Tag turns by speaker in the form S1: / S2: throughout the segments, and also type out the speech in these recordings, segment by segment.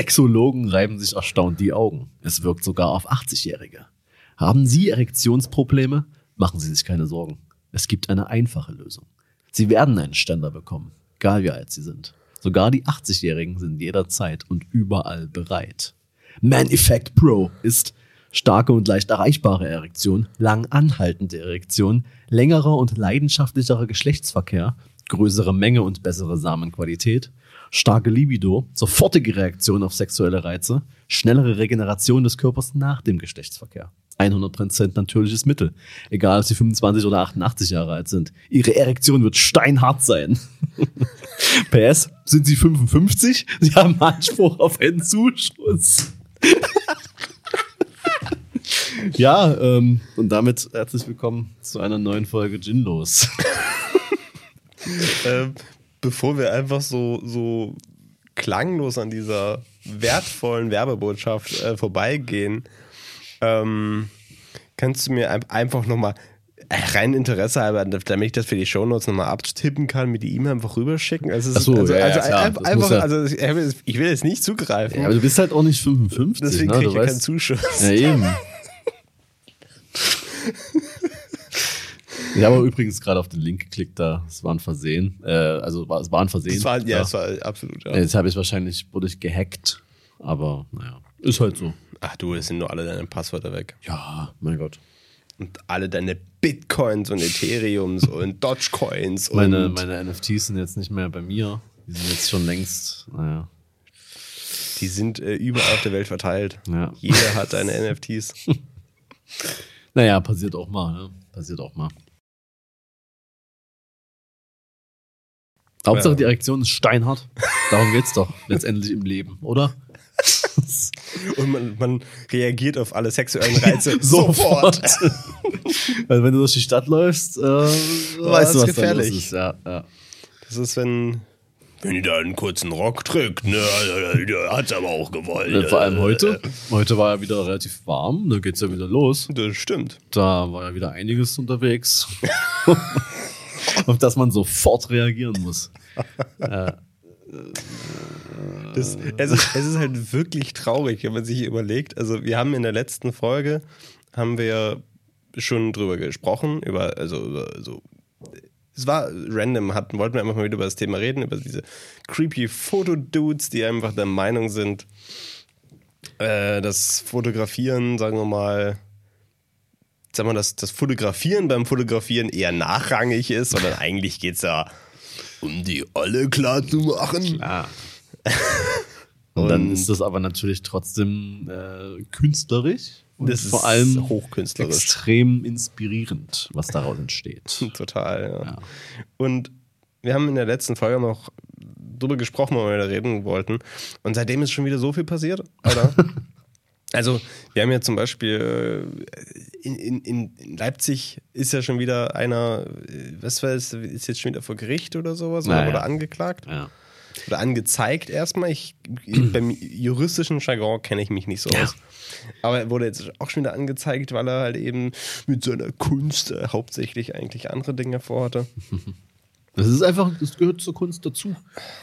S1: Sexologen reiben sich erstaunt die Augen. Es wirkt sogar auf 80-Jährige. Haben Sie Erektionsprobleme? Machen Sie sich keine Sorgen. Es gibt eine einfache Lösung. Sie werden einen Ständer bekommen, egal wie alt Sie sind. Sogar die 80-Jährigen sind jederzeit und überall bereit. Man Effect Pro ist starke und leicht erreichbare Erektion, lang anhaltende Erektion, längerer und leidenschaftlicherer Geschlechtsverkehr, größere Menge und bessere Samenqualität, starke Libido, sofortige Reaktion auf sexuelle Reize, schnellere Regeneration des Körpers nach dem Geschlechtsverkehr. 100% natürliches Mittel. Egal, ob sie 25 oder 88 Jahre alt sind. Ihre Erektion wird steinhart sein. PS, sind sie 55? Sie haben Anspruch auf einen Zuschuss. ja, ähm, und damit herzlich willkommen zu einer neuen Folge Ginlos.
S2: ähm, bevor wir einfach so, so klanglos an dieser wertvollen Werbebotschaft äh, vorbeigehen, ähm, kannst du mir einfach nochmal rein Interesse halber, damit ich das für die Shownotes nochmal abtippen kann, mir die E-Mail einfach rüberschicken. Also,
S1: Ach so,
S2: also,
S1: ja,
S2: also
S1: ja,
S2: einfach, einfach
S1: ja.
S2: also ich will jetzt nicht zugreifen.
S1: Ja, aber du bist halt auch nicht 55.
S2: Deswegen
S1: ne?
S2: kriege
S1: du
S2: ich ja keinen Zuschuss.
S1: Ja, eben. Ich habe übrigens gerade auf den Link geklickt, da es war ein Versehen. Äh, also war, es war ein Versehen.
S2: Das war, ja, es war absolut. Ja.
S1: Jetzt habe ich wahrscheinlich, wurde ich gehackt. Aber naja, ist halt so.
S2: Ach du, es sind nur alle deine Passwörter weg.
S1: Ja, mein Gott.
S2: Und alle deine Bitcoins und Ethereums und Dogecoins und
S1: Meine, meine NFTs sind jetzt nicht mehr bei mir. Die sind jetzt schon längst, naja.
S2: die sind äh, überall auf der Welt verteilt.
S1: Ja.
S2: Jeder hat seine NFTs.
S1: Naja, passiert auch mal, ne? Passiert auch mal. Hauptsache, die Erektion ist steinhard. Darum geht's doch letztendlich im Leben, oder?
S2: Und man, man reagiert auf alle sexuellen Reize sofort.
S1: Weil wenn du durch die Stadt läufst, äh, weißt du, was
S2: gefährlich.
S1: da los ist. Ja, ja.
S2: Das ist, wenn. Wenn die da einen kurzen Rock trägt, ne, hat's aber auch gewollt.
S1: Äh, Vor allem heute. Heute war ja wieder relativ warm, da geht's ja wieder los.
S2: Das stimmt.
S1: Da war ja wieder einiges unterwegs, auf das man sofort reagieren muss.
S2: Das, es, ist, es ist halt wirklich traurig, wenn man sich überlegt. Also, wir haben in der letzten Folge haben wir schon drüber gesprochen, über, also, über so. Es war random, hatten, wollten wir einfach mal wieder über das Thema reden, über diese creepy Fotodudes, die einfach der Meinung sind, äh, das Fotografieren, sagen wir mal, sagen wir, dass das Fotografieren beim Fotografieren eher nachrangig ist, sondern eigentlich geht es ja um die Olle klar zu machen.
S1: Ah. Und dann ist das aber natürlich trotzdem äh, künstlerisch und
S2: Das
S1: vor allem
S2: hochkünstlerisch.
S1: extrem inspirierend, was daraus entsteht.
S2: Total, ja.
S1: Ja.
S2: Und wir haben in der letzten Folge noch drüber gesprochen, wo wir da reden wollten. Und seitdem ist schon wieder so viel passiert, Alter. also, wir haben ja zum Beispiel äh, in, in, in Leipzig ist ja schon wieder einer, äh, was war es, ist jetzt schon wieder vor Gericht oder sowas oder
S1: Naja.
S2: wurde angeklagt
S1: Ja.
S2: oder angezeigt erstmal. Ich, beim juristischen Jargon kenne ich mich nicht so
S1: Ja.
S2: aus. Aber er wurde jetzt auch schon wieder angezeigt, weil er halt eben mit seiner Kunst äh, hauptsächlich eigentlich andere Dinge vorhatte.
S1: Das ist einfach, das gehört zur Kunst dazu.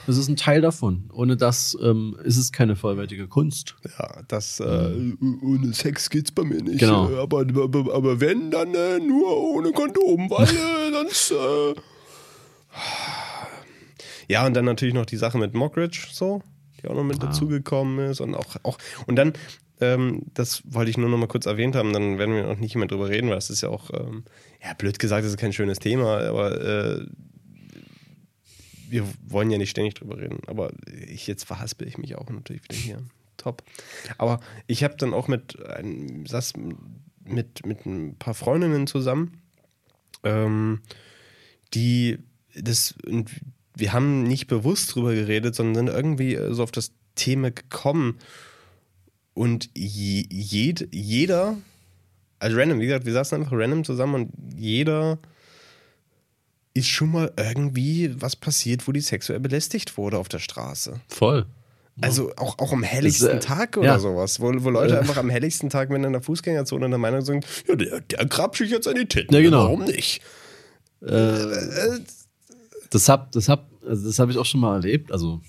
S1: Das ist ein Teil davon. Ohne das ähm, ist es keine vollwertige Kunst.
S2: Ja, das äh, ohne Sex geht's bei mir nicht.
S1: Genau.
S2: Äh, Aber, aber, aber wenn, dann äh, nur ohne Kondom, weil äh, sonst. Äh ja, und dann natürlich noch die Sache mit Mockridge, so, die auch noch mit dazugekommen ist. Und auch, auch und dann, ähm, das wollte ich nur noch mal kurz erwähnt haben, dann werden wir noch nicht mehr drüber reden, weil das ist ja auch, ähm, ja, blöd gesagt, das ist kein schönes Thema, aber äh, wir wollen ja nicht ständig drüber reden. Aber ich, jetzt verhaspel ich mich auch natürlich wieder hier. Top. Aber ich habe dann auch mit, einem, saß mit, mit ein paar Freundinnen zusammen, ähm, die das, und wir haben nicht bewusst drüber geredet, sondern sind irgendwie so auf das Thema gekommen. Und je, jed, jeder, also random, wie gesagt, wir saßen einfach random zusammen und jeder ist schon mal irgendwie was passiert, wo die sexuell belästigt wurde auf der Straße.
S1: Voll.
S2: Also auch, auch am helligsten
S1: Das, äh,
S2: Tag oder
S1: ja.
S2: sowas, wo, wo Leute
S1: Äh.
S2: einfach am helligsten Tag, wenn in der Fußgängerzone der Meinung sind, ja, der, der grapscht sich jetzt an die Titten.
S1: Ja, genau.
S2: Warum nicht?
S1: Das hab, das hab, also das habe ich auch schon mal erlebt. Also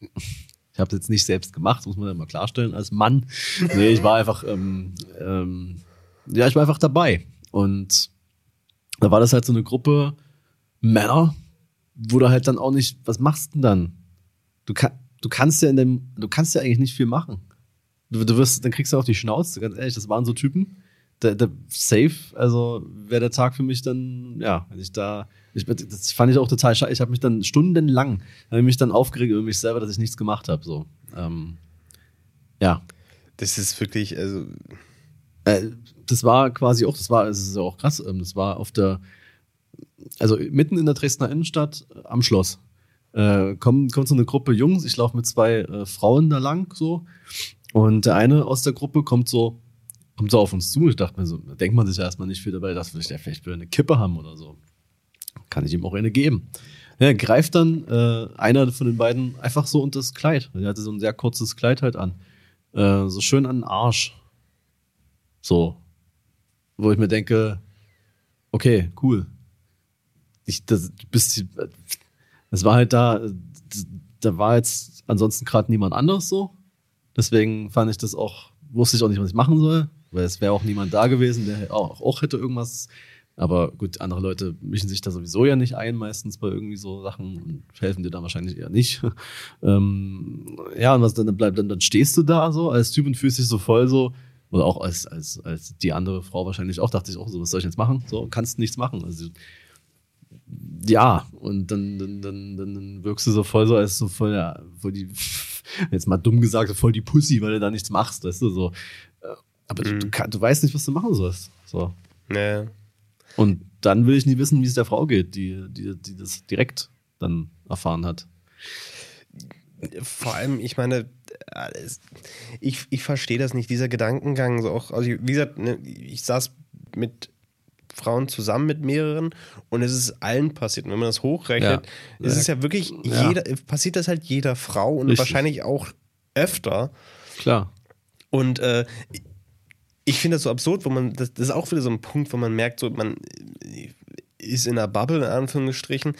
S1: ich Ich habe es jetzt nicht selbst gemacht, muss man ja mal klarstellen, als Mann. Nee, ich war einfach, ähm, ähm, ja, ich war einfach dabei. Und da war das halt so eine Gruppe Männer, wo du halt dann auch nicht, was machst du denn dann? Du, kann, du kannst ja in dem, du kannst ja eigentlich nicht viel machen. Du, du wirst, dann kriegst du auch die Schnauze, ganz ehrlich, das waren so Typen, der, der safe, also wäre der Tag für mich dann, ja, wenn ich da, ich, das fand ich auch total scheiße. Ich habe mich dann stundenlang, habe mich dann aufgeregt über mich selber, dass ich nichts gemacht habe. So, ähm, ja.
S2: Das ist wirklich, also.
S1: Äh, das war quasi auch, das war, das ist ja auch krass, ähm, das war auf der, also mitten in der Dresdner Innenstadt äh, am Schloss. Äh, kommt, kommt so eine Gruppe Jungs, ich laufe mit zwei äh, Frauen da lang so. Und der eine aus der Gruppe kommt so, kommt so auf uns zu. Ich dachte mir so, da denkt man sich ja erstmal nicht viel dabei, dass wir vielleicht eine Kippe haben oder so. Kann ich ihm auch eine geben. Ja, greift dann äh, einer von den beiden einfach so unter das Kleid. Er hatte so ein sehr kurzes Kleid halt an. Äh, so schön an den Arsch. So. Wo ich mir denke, okay, cool. Ich, das, bist, das war halt da, da war jetzt ansonsten gerade niemand anders so. Deswegen fand ich das auch, wusste ich auch nicht, was ich machen soll, weil es wäre auch niemand da gewesen, der auch, auch hätte irgendwas aber gut, andere Leute mischen sich da sowieso ja nicht ein, meistens bei irgendwie so Sachen und helfen dir da wahrscheinlich eher nicht. ähm, ja, und was dann bleibt, dann, dann stehst du da so als Typ und fühlst dich so voll so, oder auch als, als, als die andere Frau wahrscheinlich auch, dachte ich auch so, was soll ich jetzt machen? So, kannst nichts machen. Also, ja, und dann, dann, dann, dann wirkst du so voll so als so voll, ja, voll die, jetzt mal dumm gesagt, voll die Pussy, weil du da nichts machst, weißt du, so. Äh, aber mhm. du, du, du weißt nicht, was du machen sollst. So.
S2: Nee.
S1: Und dann will ich nie wissen, wie es der Frau geht, die, die, die das direkt dann erfahren hat.
S2: Vor allem, ich meine, ich, ich verstehe das nicht, dieser Gedankengang. So auch, also wie gesagt, ne, ich saß mit Frauen zusammen mit mehreren und es ist allen passiert. Und wenn man das hochrechnet, ja. ist es ja wirklich ja. jeder, passiert das halt jeder Frau und Richtig. wahrscheinlich auch öfter.
S1: Klar.
S2: Und äh, ich finde das so absurd, wo man, das, das, ist auch wieder so ein Punkt, wo man merkt, so, man ist in einer Bubble, in Anführungsstrichen.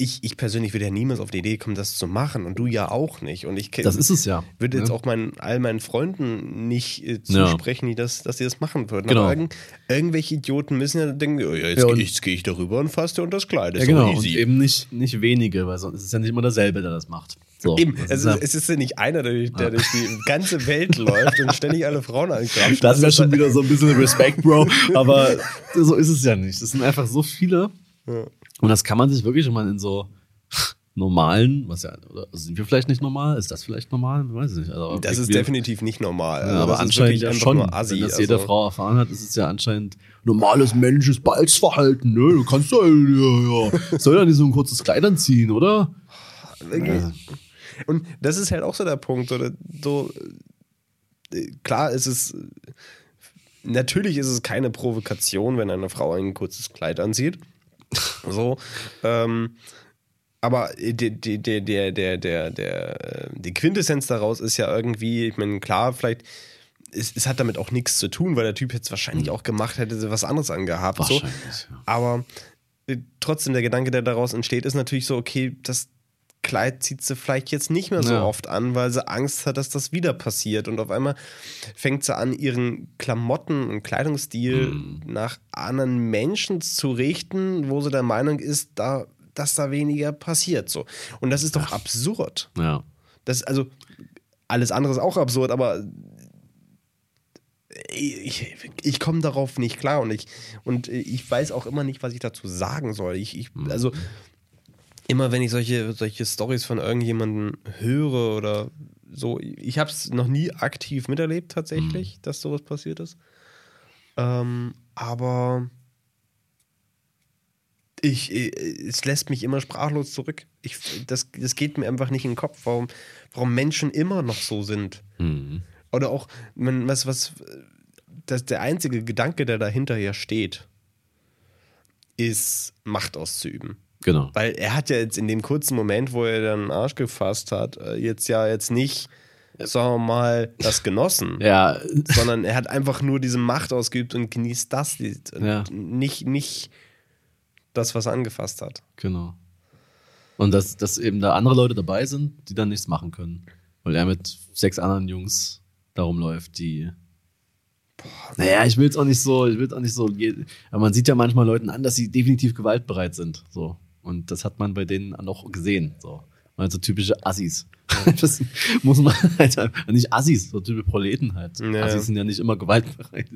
S2: Ich, ich persönlich würde ja niemals auf die Idee kommen, das zu machen und du ja auch nicht. Und ich
S1: das ist es ja.
S2: Würde jetzt ja. auch meinen, all meinen Freunden nicht äh, zusprechen, ja. die das, dass sie das machen würden.
S1: Genau.
S2: Irgend, irgendwelche Idioten müssen ja denken, oh, ja, jetzt, ja, jetzt gehe ich darüber und fasse dir unter das Kleid.
S1: Das ja, genau. Und eben nicht, nicht wenige, weil sonst ist es ja nicht immer derselbe, der das macht.
S2: So, Eben, es ist, es ist ja nicht einer, der, der durch die ganze Welt läuft und ständig alle Frauen ankrapscht.
S1: Das wäre schon wieder so ein bisschen Respekt, Bro. Aber so ist es ja nicht. Das sind einfach so viele. Ja. Und das kann man sich wirklich, wenn man in so normalen, was ja, oder sind wir vielleicht nicht normal? Ist das vielleicht normal? Ich weiß nicht. Also,
S2: das ist wir, definitiv nicht normal.
S1: Also ja, aber anscheinend ja schon. Assi, wenn das also. jede Frau erfahren hat, ist es ja anscheinend normales menschliches Balzverhalten. Ne? Du kannst ja, ja, ja. Soll ja nicht so ein kurzes Kleid anziehen, oder?
S2: Ja. Und das ist halt auch so der Punkt. Oder so, äh, klar ist es. Natürlich ist es keine Provokation, wenn eine Frau ein kurzes Kleid anzieht. So. Ähm, aber der, der, der, der, der, der, die Quintessenz daraus ist ja irgendwie, ich meine, klar, vielleicht, es, es hat damit auch nichts zu tun, weil der Typ jetzt wahrscheinlich mhm. auch gemacht hätte, was anderes angehabt. So. Ja. Aber äh, trotzdem, der Gedanke, der daraus entsteht, ist natürlich so, okay, das, Kleid zieht sie vielleicht jetzt nicht mehr so ja. oft an, weil sie Angst hat, dass das wieder passiert. Und auf einmal fängt sie an, ihren Klamotten und Kleidungsstil mhm. nach anderen Menschen zu richten, wo sie der Meinung ist, da, dass da weniger passiert. So. Und das ist doch Ach. absurd.
S1: Ja.
S2: Das, also, alles andere ist auch absurd, aber ich, ich komme darauf nicht klar und ich, und ich weiß auch immer nicht, was ich dazu sagen soll. Ich, ich mhm. also immer wenn ich solche, solche Stories von irgendjemandem höre oder so, ich habe es noch nie aktiv miterlebt tatsächlich, mhm. dass sowas passiert ist. Ähm, aber ich, es lässt mich immer sprachlos zurück. Ich, das, das geht mir einfach nicht in den Kopf, warum, warum Menschen immer noch so sind. Mhm. Oder auch, was, was, das, der einzige Gedanke, der dahinter ja steht, ist Macht auszuüben.
S1: Genau.
S2: Weil er hat ja jetzt in dem kurzen Moment, wo er dann den Arsch gefasst hat, äh, jetzt ja jetzt nicht, sagen wir mal, das genossen.
S1: ja.
S2: Sondern er hat einfach nur diese Macht ausgeübt und genießt das Lied.
S1: Ja.
S2: Nicht, nicht das, was er angefasst hat.
S1: Genau. Und dass, dass eben da andere Leute dabei sind, die dann nichts machen können. weil er mit sechs anderen Jungs darum läuft, die. Naja, ich will jetzt auch nicht so, ich will auch nicht so, aber man sieht ja manchmal Leuten an, dass sie definitiv gewaltbereit sind. So. Und das hat man bei denen auch gesehen. So. Also typische Assis. Das muss man halt nicht Assis, so typische Proleten halt.
S2: Ja.
S1: Assis sind ja nicht immer gewaltbereit.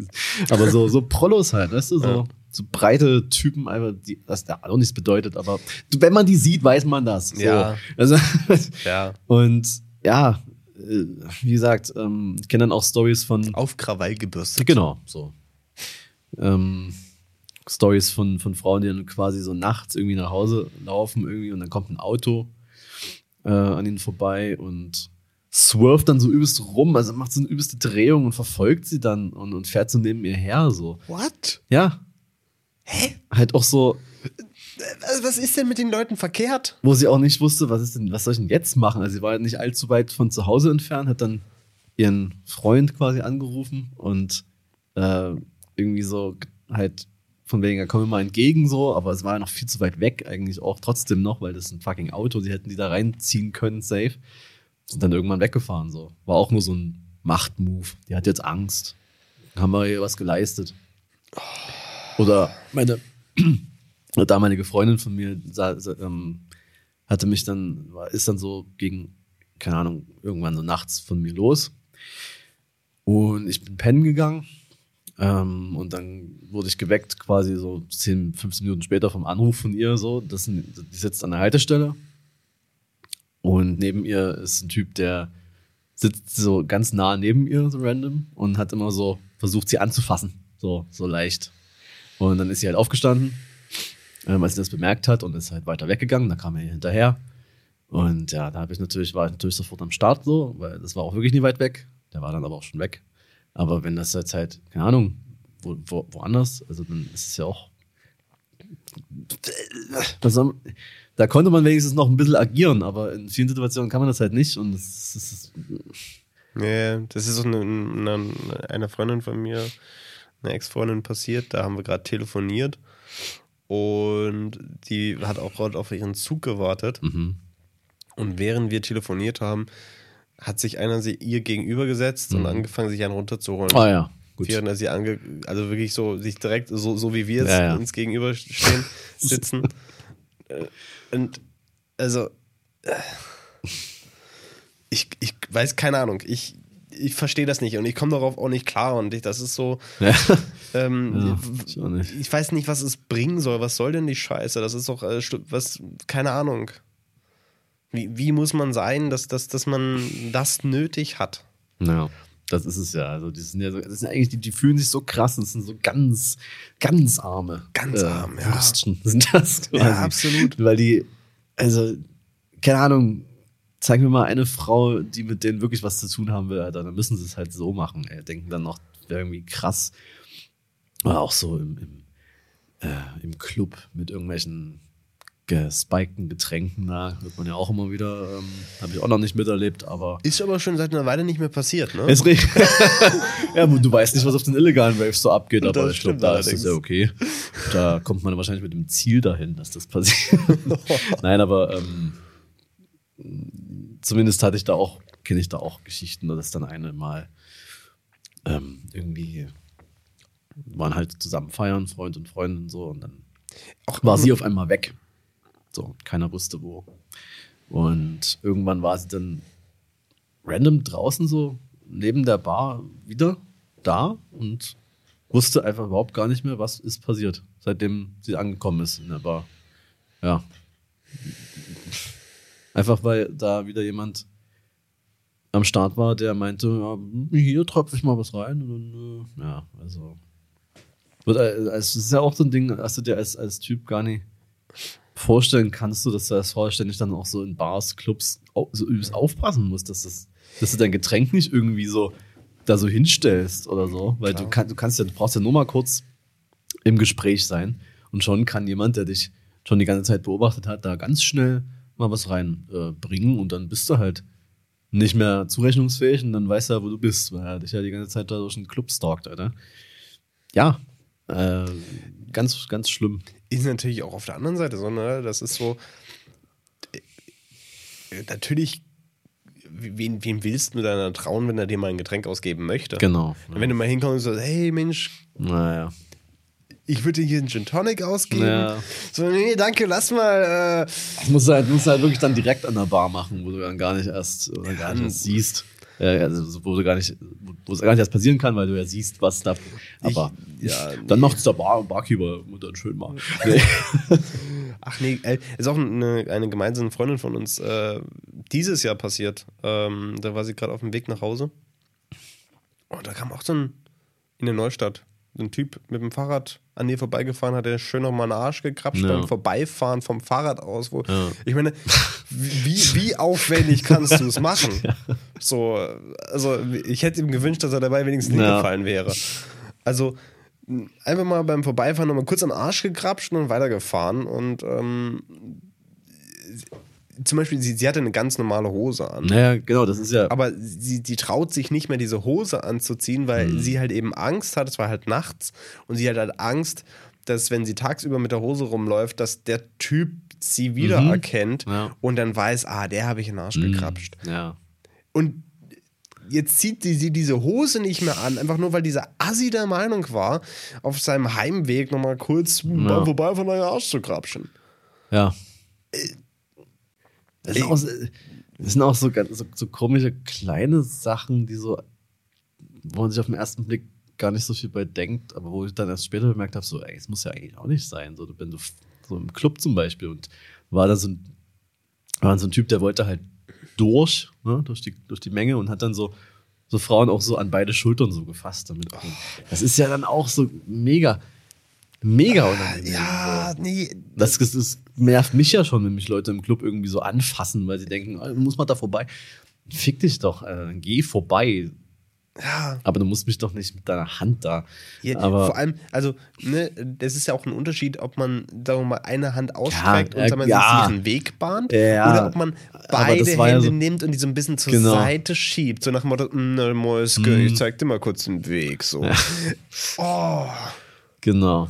S1: Aber so, so Prollos halt, weißt du, so,
S2: Ja.
S1: so breite Typen, einfach, die, was da auch nichts bedeutet, aber wenn man die sieht, weiß man das. So.
S2: Ja.
S1: Also,
S2: Ja.
S1: und ja, äh, wie gesagt, ähm, ich kenne dann auch Stories von
S2: Auf Krawall gebürstet.
S1: Genau, so. Ähm, Stories von, von Frauen, die dann quasi so nachts irgendwie nach Hause laufen irgendwie und dann kommt ein Auto äh, an ihnen vorbei und swerft dann so übelst rum, also macht so eine übelste Drehung und verfolgt sie dann und, und fährt so neben ihr her, so.
S2: What?
S1: Ja.
S2: Hä?
S1: Halt auch so,
S2: Was, ist denn mit den Leuten verkehrt?
S1: wo sie auch nicht wusste, was ist denn, was soll ich denn jetzt machen? Also sie war halt nicht allzu weit von zu Hause entfernt, hat dann ihren Freund quasi angerufen und äh, irgendwie so halt von wegen, ja, komm mir mal entgegen so, aber es war ja noch viel zu weit weg eigentlich auch trotzdem noch, weil das ist ein fucking Auto, sie hätten die da reinziehen können, safe. Sind dann irgendwann weggefahren so. War auch nur so ein Machtmove. Die hat jetzt Angst. Haben wir ihr was geleistet. Oder meine eine damalige Freundin von mir sa, sa, ähm, hatte mich dann, war, ist dann so gegen, keine Ahnung, irgendwann so nachts von mir los. Und ich bin pennen gegangen. Ähm, und dann wurde ich geweckt, quasi so 10, 15 Minuten später vom Anruf von ihr. So, das, die sitzt an der Haltestelle. Und neben ihr ist ein Typ, der sitzt so ganz nah neben ihr, so random, und hat immer so versucht, sie anzufassen. So, so leicht. Und dann ist sie halt aufgestanden, ähm, als sie das bemerkt hat und ist halt weiter weggegangen. Da kam er hinterher. Und ja, da habe ich natürlich, war ich natürlich sofort am Start so, weil das war auch wirklich nie weit weg. Der war dann aber auch schon weg. Aber wenn das jetzt halt, keine Ahnung, wo, wo, woanders, also dann ist es ja auch. Soll, da konnte man wenigstens noch ein bisschen agieren, aber in vielen Situationen kann man das halt nicht. Und das ist,
S2: Nee, das ist eine, eine, eine Freundin von mir, eine Ex-Freundin passiert. Da haben wir gerade telefoniert und die hat auch gerade auf ihren Zug gewartet.
S1: mhm.
S2: Und während wir telefoniert haben, hat sich einer sie ihr gegenübergesetzt und
S1: Mhm.
S2: angefangen, sich einen runterzuholen.
S1: Ah ja, gut.
S2: Während er sie ange also wirklich so sich direkt, so, so wie wir es
S1: Ja, ja.
S2: uns gegenüberstehen, sitzen. Äh, und also äh, ich, ich weiß keine Ahnung, ich, ich verstehe das nicht und ich komme darauf auch nicht klar und ich, das ist so,
S1: Ja.
S2: ähm,
S1: Ja, ich
S2: ich weiß nicht, was es bringen soll. Was soll denn die Scheiße? Das ist doch äh, was, keine Ahnung. Wie, wie muss man sein, dass, dass, dass man das nötig hat?
S1: Ja, das ist es ja. Also, die sind ja so, das sind eigentlich, die, die fühlen sich so krass, das sind so ganz, ganz arme.
S2: Ganz arm, ja.
S1: Würstchen sind das quasi.
S2: Ja, absolut.
S1: Weil die, also, keine Ahnung, zeig mir mal eine Frau, die mit denen wirklich was zu tun haben will, Alter. Dann müssen sie es halt so machen, ey. Denken dann noch, irgendwie krass. Oder auch so im, im, äh, im Club mit irgendwelchen gespikten Getränken da, wird man ja auch immer wieder, ähm, habe ich auch noch nicht miterlebt, aber
S2: Ist aber schon seit einer Weile nicht mehr passiert, ne?
S1: es regt. ja, du weißt nicht, was auf den illegalen Waves so abgeht, aber ich glaube, da ist es
S2: allerdings.
S1: ja okay. Da kommt man wahrscheinlich mit dem Ziel dahin, dass das passiert. Nein, aber ähm, zumindest hatte ich da auch, kenne ich da auch Geschichten, dass dann eine mal ähm, irgendwie waren halt zusammen feiern, Freund und Freundin und so, und dann war sie auf einmal weg. So, keiner wusste wo. Und irgendwann war sie dann random draußen so neben der Bar wieder da und wusste einfach überhaupt gar nicht mehr, was ist passiert, seitdem sie angekommen ist in der Bar. Ja. Einfach weil da wieder jemand am Start war, der meinte, ja, hier tropfe ich mal was rein. Und äh, ja, also. Äh, Es ist ja auch so ein Ding, dass du dir als, als Typ gar nicht vorstellen kannst, du, dass du als Frau ständig dann auch so in Bars, Clubs so übelst aufpassen musst, dass, das, dass du dein Getränk nicht irgendwie so da so hinstellst oder so. Weil du, kann, du kannst ja, du brauchst ja nur mal kurz im Gespräch sein und schon kann jemand, der dich schon die ganze Zeit beobachtet hat, da ganz schnell mal was reinbringen äh, und dann bist du halt nicht mehr zurechnungsfähig und dann weiß er, wo du bist, weil er dich ja die ganze Zeit da durch den Club stalkt, Alter. Ja, äh, ganz, ganz schlimm.
S2: Ist natürlich auch auf der anderen Seite so, ne? Das ist so. äh, Natürlich wen, wem willst du deiner trauen, wenn er dir mal ein Getränk ausgeben möchte?
S1: Genau.
S2: Wenn du mal hinkommst und sagst, hey Mensch,
S1: Naja.
S2: ich würde dir hier einen Gin Tonic ausgeben.
S1: Ja.
S2: So, nee, danke, lass mal. Äh,
S1: Das musst du halt, musst du halt wirklich dann direkt an der Bar machen, wo du dann gar nicht erst, oder gar nicht erst siehst. Also, wo du gar nicht, wo es gar nicht erst passieren kann, weil du ja siehst, was da. Aber
S2: ja,
S1: dann macht's der Bar, Barkeeper und dann schön mal. Nee.
S2: Ach nee, äh, ist auch eine, eine gemeinsame Freundin von uns äh, dieses Jahr passiert. Ähm, da war sie gerade auf dem Weg nach Hause. Und da kam auch so ein, in der Neustadt, ein Typ mit dem Fahrrad an ihr vorbeigefahren, hat der schön nochmal einen Arsch gekrapscht
S1: Ja.
S2: beim Vorbeifahren vom Fahrrad aus. Wo,
S1: Ja.
S2: Ich meine, wie, wie aufwendig kannst du es machen? So, also ich hätte ihm gewünscht, dass er dabei wenigstens
S1: Ja.
S2: hingefallen wäre. Also einfach mal beim Vorbeifahren nochmal kurz den Arsch gekrapscht und weitergefahren. Und ähm, zum Beispiel, sie, sie hatte eine ganz normale Hose an.
S1: Naja, genau, das ist ja.
S2: Aber sie, sie traut sich nicht mehr, diese Hose anzuziehen, weil
S1: Mhm.
S2: sie halt eben Angst hat, es war halt nachts, und sie hat halt Angst, dass wenn sie tagsüber mit der Hose rumläuft, dass der Typ sie wiedererkennt
S1: Mhm. Ja.
S2: und dann weiß, ah, der habe ich in den Arsch gekrapscht.
S1: ja.
S2: Und jetzt zieht sie, sie diese Hose nicht mehr an, einfach nur weil dieser Assi der Meinung war, auf seinem Heimweg nochmal kurz
S1: Ja.
S2: vorbei von der Arsch zu krapschen.
S1: Ja. Das sind,
S2: Ey.
S1: auch, so- das sind auch so, so, so komische kleine Sachen, die so, wo man sich auf den ersten Blick gar nicht so viel bei denkt, aber wo ich dann erst später bemerkt habe, so, ey, es muss ja eigentlich auch nicht sein. So, wenn du so im Club zum Beispiel und war da so ein, war so ein Typ, der wollte halt durch, ne, durch, die, durch die Menge und hat dann so, so Frauen auch so an beide Schultern so gefasst damit. Das ist ja dann auch so mega, mega unangenehm.
S2: Ja, nee.
S1: Das, das nervt mich ja schon, wenn mich Leute im Club irgendwie so anfassen, weil sie denken, ah, muss man da vorbei. Fick dich doch, äh, geh vorbei.
S2: Ja.
S1: Aber du musst mich doch nicht mit deiner Hand da.
S2: Ja,
S1: aber
S2: vor allem, also, ne, das ist ja auch ein Unterschied, ob man, sagen wir mal, eine Hand ausstreckt
S1: Ja,
S2: und
S1: äh, ja.
S2: sich einen Weg bahnt
S1: Ja,
S2: oder ob man beide Hände
S1: so-
S2: nimmt und die so ein bisschen zur
S1: Genau.
S2: Seite schiebt. So nach dem Motto, "Mm, na, Mäuske, ich zeig dir mal kurz den Weg. So. Oh,
S1: genau.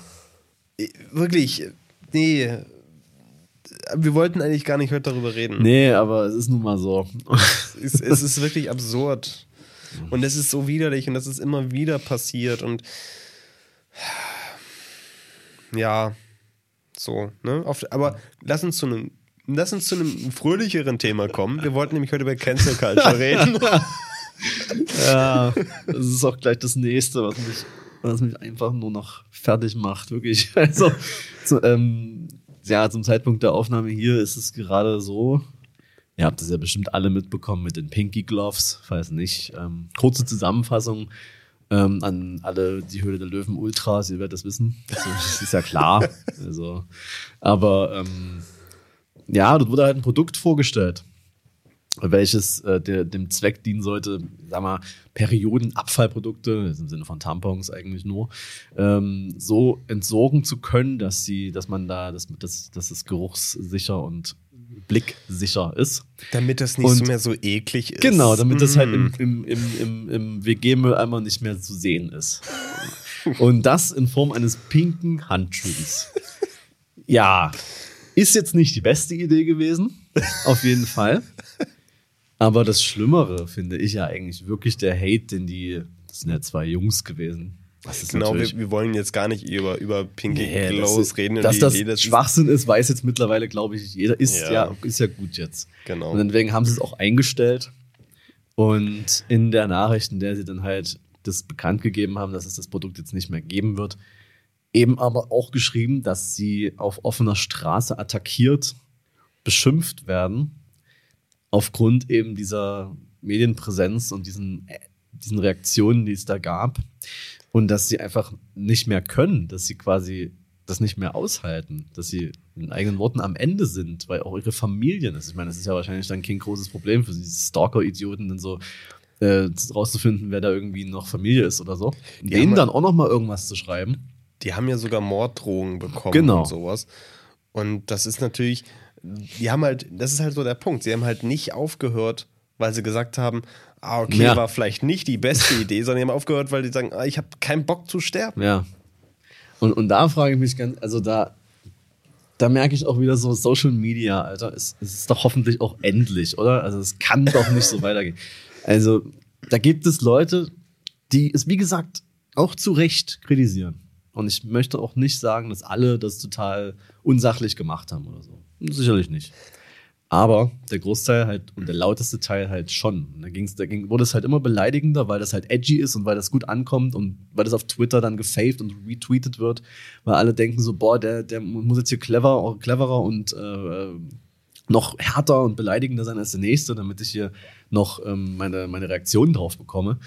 S2: wirklich, nee. Wir wollten eigentlich gar nicht heute darüber reden.
S1: Nee, aber es ist nun mal so.
S2: Es, es ist wirklich absurd. Und es ist so widerlich und das ist immer wieder passiert und ja, so, ne? Aber lass uns zu einem Lass uns zu einem fröhlicheren Thema kommen. Wir wollten nämlich heute über Cancel Culture reden.
S1: ja, das ist auch gleich das nächste, was mich, was mich einfach nur noch fertig macht, wirklich. Also, zu, ähm, ja, zum Zeitpunkt der Aufnahme hier ist es gerade so. Ihr habt das ja bestimmt alle mitbekommen mit den Pinky Gloves, falls nicht. Ähm, kurze Zusammenfassung ähm, an alle die Höhle der Löwen Ultras, ihr werdet das wissen. Also, das ist ja klar. Also, aber ähm, ja, dort wurde halt ein Produkt vorgestellt welches äh, der, dem Zweck dienen sollte, sag mal, Periodenabfallprodukte, im Sinne von Tampons eigentlich nur, ähm, so entsorgen zu können, dass sie, dass man da, dass, dass, dass es geruchssicher und blicksicher ist.
S2: Damit das nicht
S1: Und-
S2: so mehr so eklig ist.
S1: Genau, damit das halt
S2: Mm.
S1: im, im, im, im, im WG-Mülleimer nicht mehr zu sehen ist. Und das in Form eines pinken Handschuhs. Ja, ist jetzt nicht die beste Idee gewesen, auf jeden Fall. Aber das Schlimmere finde ich ja eigentlich wirklich der Hate, den die, das sind ja zwei Jungs gewesen. Das ist
S2: Genau, wir, wir wollen jetzt gar nicht über, über Pinky
S1: Nee, das
S2: Glows
S1: ist,
S2: reden.
S1: Dass das
S2: Idee, das ist-
S1: Schwachsinn ist, weiß jetzt mittlerweile, glaube ich, jeder. Ist ja.
S2: Ja.
S1: ist ja gut jetzt.
S2: Genau.
S1: Und deswegen haben sie es auch eingestellt. Und in der Nachricht, in der sie dann halt das bekannt gegeben haben, dass es das Produkt jetzt nicht mehr geben wird, eben aber auch geschrieben, dass sie auf offener Straße attackiert, beschimpft werden, aufgrund eben dieser Medienpräsenz und diesen, äh, diesen Reaktionen, die es da gab. Und dass sie einfach nicht mehr können, dass sie quasi das nicht mehr aushalten, dass sie in eigenen Worten am Ende sind, weil auch ihre Familien, das, ich meine, das ist ja wahrscheinlich dann kein großes Problem für diese Stalker-Idioten, dann so äh, rauszufinden, wer da irgendwie noch Familie ist oder so.
S2: Die
S1: denen dann auch noch mal irgendwas zu schreiben.
S2: Die haben ja sogar Morddrohungen bekommen
S1: Genau.
S2: und sowas. Und das ist natürlich, die haben halt, das ist halt so der Punkt. Sie haben halt nicht aufgehört, weil sie gesagt haben, ah, okay,
S1: Ja.
S2: war vielleicht nicht die beste Idee, sondern die haben aufgehört, weil die sagen, ah, ich habe keinen Bock zu sterben.
S1: Ja. Und, und da frage ich mich ganz, also da, da merke ich auch wieder so, Social Media, Alter, es, es ist doch hoffentlich auch endlich, oder? Also es kann doch nicht so weitergehen. Also da gibt es Leute, die es, wie gesagt, auch zu Recht kritisieren. Und ich möchte auch nicht sagen, dass alle das total unsachlich gemacht haben oder so. Sicherlich nicht. Aber der Großteil halt und der lauteste Teil halt schon. Da, ging's, da ging, wurde es halt immer beleidigender, weil das halt edgy ist und weil das gut ankommt und weil das auf Twitter dann gefaved und retweetet wird, weil alle denken so, boah, der, der muss jetzt hier clever, cleverer und äh, noch härter und beleidigender sein als der nächste, damit ich hier noch ähm, meine, meine Reaktion drauf bekomme.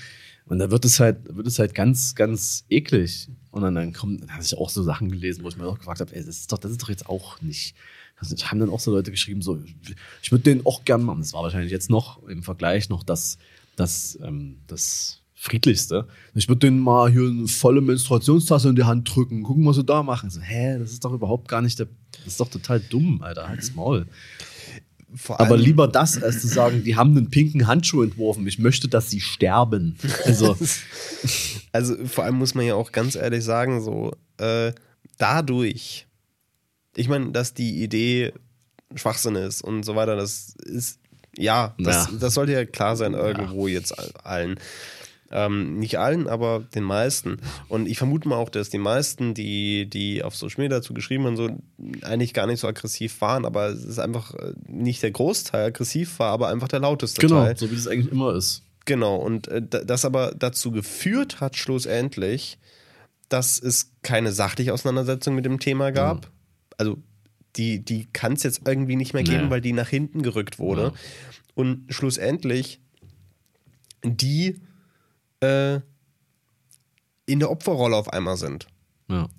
S1: Und da wird es halt, wird es halt ganz, ganz eklig. Und dann, dann kommen, dann habe ich auch so Sachen gelesen, wo ich mir auch gefragt habe, ey, das ist doch, das ist doch jetzt auch nicht haben dann auch so Leute geschrieben, so, ich würde den auch gern machen. Das war wahrscheinlich jetzt noch im Vergleich noch das, das, ähm, das friedlichste. Ich würde denen mal hier eine volle Menstruationstasse in die Hand drücken, gucken, was sie da machen. So, hä, das ist doch überhaupt gar nicht der, das ist doch total dumm, Alter, halt's Maul. Aber lieber das, als zu sagen, die haben einen pinken Handschuh entworfen. Ich möchte, dass sie sterben. Also,
S2: also vor allem muss man ja auch ganz ehrlich sagen, so äh, dadurch, ich meine, dass die Idee Schwachsinn ist und so weiter, das ist, ja, das, ja. das sollte ja klar sein irgendwo ja. jetzt allen. Ähm, nicht allen, aber den meisten. Und ich vermute mal auch, dass die meisten, die, die auf Social Media dazu geschrieben haben, so eigentlich gar nicht so aggressiv waren, aber es ist einfach äh, nicht der Großteil aggressiv war, aber einfach der lauteste
S1: genau,
S2: Teil.
S1: Genau, so wie es eigentlich immer ist.
S2: Genau, und äh, das aber dazu geführt hat, schlussendlich, dass es keine sachliche Auseinandersetzung mit dem Thema gab. Mhm also die, die kann es jetzt irgendwie nicht mehr geben, nee. weil die nach hinten gerückt wurde. Ja. Und schlussendlich die äh, in der Opferrolle auf einmal sind.
S1: Ja.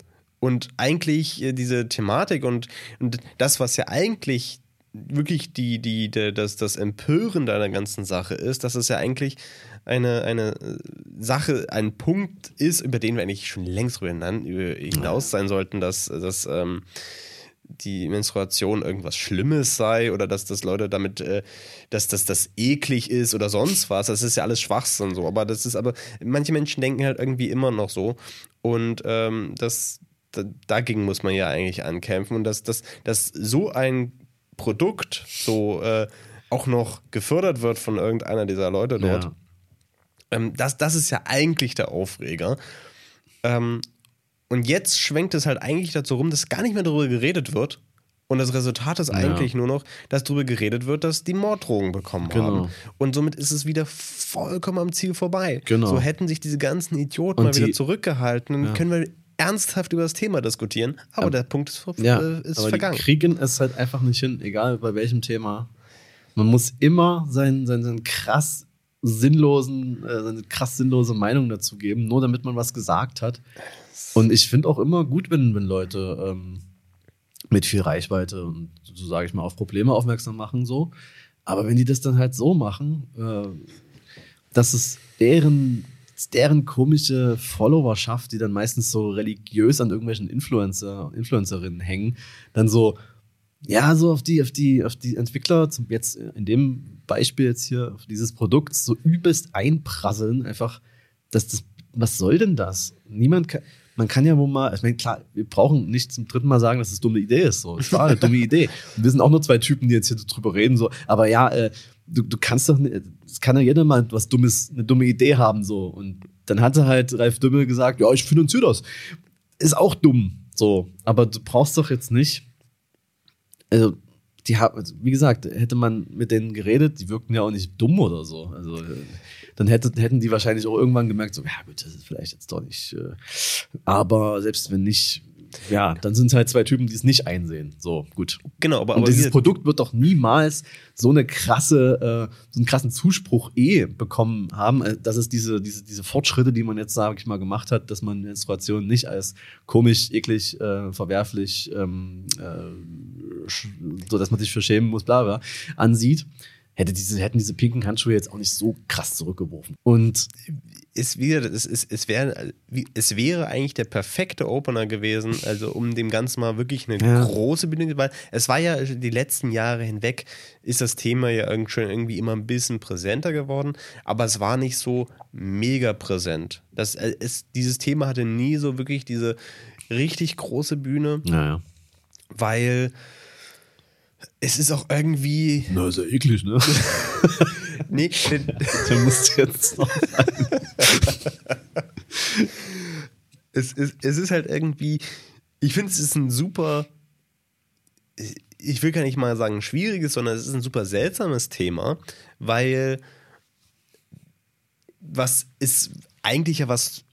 S2: Und eigentlich äh, diese Thematik und, und das, was ja eigentlich wirklich die, die, die, das, das Empören der ganzen Sache ist, dass es ja eigentlich eine, eine Sache, ein Punkt ist, über den wir eigentlich schon längst hinaus sein sollten, dass, dass ähm, die Menstruation irgendwas Schlimmes sei oder dass das Leute damit, äh, dass das, das eklig ist oder sonst was. Das ist ja alles Schwachsinn so. Aber das ist aber, manche Menschen denken halt irgendwie immer noch so. Und ähm, das, da, dagegen muss man ja eigentlich ankämpfen. Und dass, dass, dass so ein Produkt so äh, auch noch gefördert wird von irgendeiner dieser Leute dort. Ja. Ähm, das, das ist ja eigentlich der Aufreger. Ähm, und jetzt schwenkt es halt eigentlich dazu rum, dass gar nicht mehr darüber geredet wird. Und das Resultat ist eigentlich ja. nur noch, dass darüber geredet wird, dass die Morddrogen bekommen genau. haben. Und somit ist es wieder vollkommen am Ziel vorbei.
S1: Genau.
S2: So hätten sich diese ganzen Idioten und mal wieder zurückgehalten, dann ja. können wir ernsthaft über das Thema diskutieren. Aber ja. der Punkt ist,
S1: ja, äh, ist aber vergangen. Die kriegen es halt einfach nicht hin, egal bei welchem Thema. Man muss immer seinen, seinen, seinen krass sinnlosen, äh, seine krass sinnlose Meinung dazu geben, nur damit man was gesagt hat. Und ich finde auch immer gut, wenn, wenn Leute ähm, mit viel Reichweite und so sage ich mal auf Probleme aufmerksam machen, so. Aber wenn die das dann halt so machen, äh, dass es deren, deren komische Followerschaft, die dann meistens so religiös an irgendwelchen Influencer, Influencerinnen hängen, dann so, ja, so auf die, auf die, auf die Entwickler, jetzt in dem Beispiel jetzt hier, auf dieses Produkt so übelst einprasseln, einfach, dass das, was soll denn das? Niemand kann, man kann ja wohl mal, ich meine, klar, wir brauchen nicht zum dritten Mal sagen, dass es das eine dumme Idee ist. So, es war eine dumme Idee. Und wir sind auch nur zwei Typen, die jetzt hier drüber reden. So, aber ja, äh, du, du kannst doch, es kann ja jeder mal was Dummes, eine dumme Idee haben. So und dann hatte halt Ralf Dümmel gesagt, ja, ich finanziere das. Ist auch dumm. So, aber du brauchst doch jetzt nicht. Also die haben, also, wie gesagt, hätte man mit denen geredet, die wirkten ja auch nicht dumm oder so. Also dann hätte, hätten die wahrscheinlich auch irgendwann gemerkt, so, ja gut, das ist vielleicht jetzt doch nicht. Äh, aber selbst wenn nicht, ja, dann sind es halt zwei Typen, die es nicht einsehen. So, gut.
S2: Genau, aber,
S1: Und aber dieses Produkt wird doch niemals so eine krasse, äh, so einen krassen Zuspruch eh bekommen haben, äh, dass es diese, diese, diese Fortschritte, die man jetzt, sage ich mal, gemacht hat, dass man Menstruation nicht als komisch, eklig, äh, verwerflich, ähm, äh, so dass man sich für schämen muss, bla bla, ansieht hätte diese, hätten diese pinken Handschuhe jetzt auch nicht so krass zurückgeworfen.
S2: Und es, wieder, es, es, es, wäre, es wäre eigentlich der perfekte Opener gewesen, also um dem Ganzen mal wirklich eine ja. große Bühne, weil es war ja die letzten Jahre hinweg, ist das Thema ja schon irgendwie immer ein bisschen präsenter geworden, aber es war nicht so mega präsent. Das, es, dieses Thema hatte nie so wirklich diese richtig große Bühne.
S1: Naja
S2: weil es ist auch irgendwie.
S1: Na, ist ja eklig, ne?
S2: Nee,
S1: Der muss jetzt noch
S2: es, ist, es ist halt irgendwie. Ich finde, es ist ein super. Ich will gar nicht mal sagen schwieriges, sondern es ist ein super seltsames Thema, weil was ist eigentlich ja was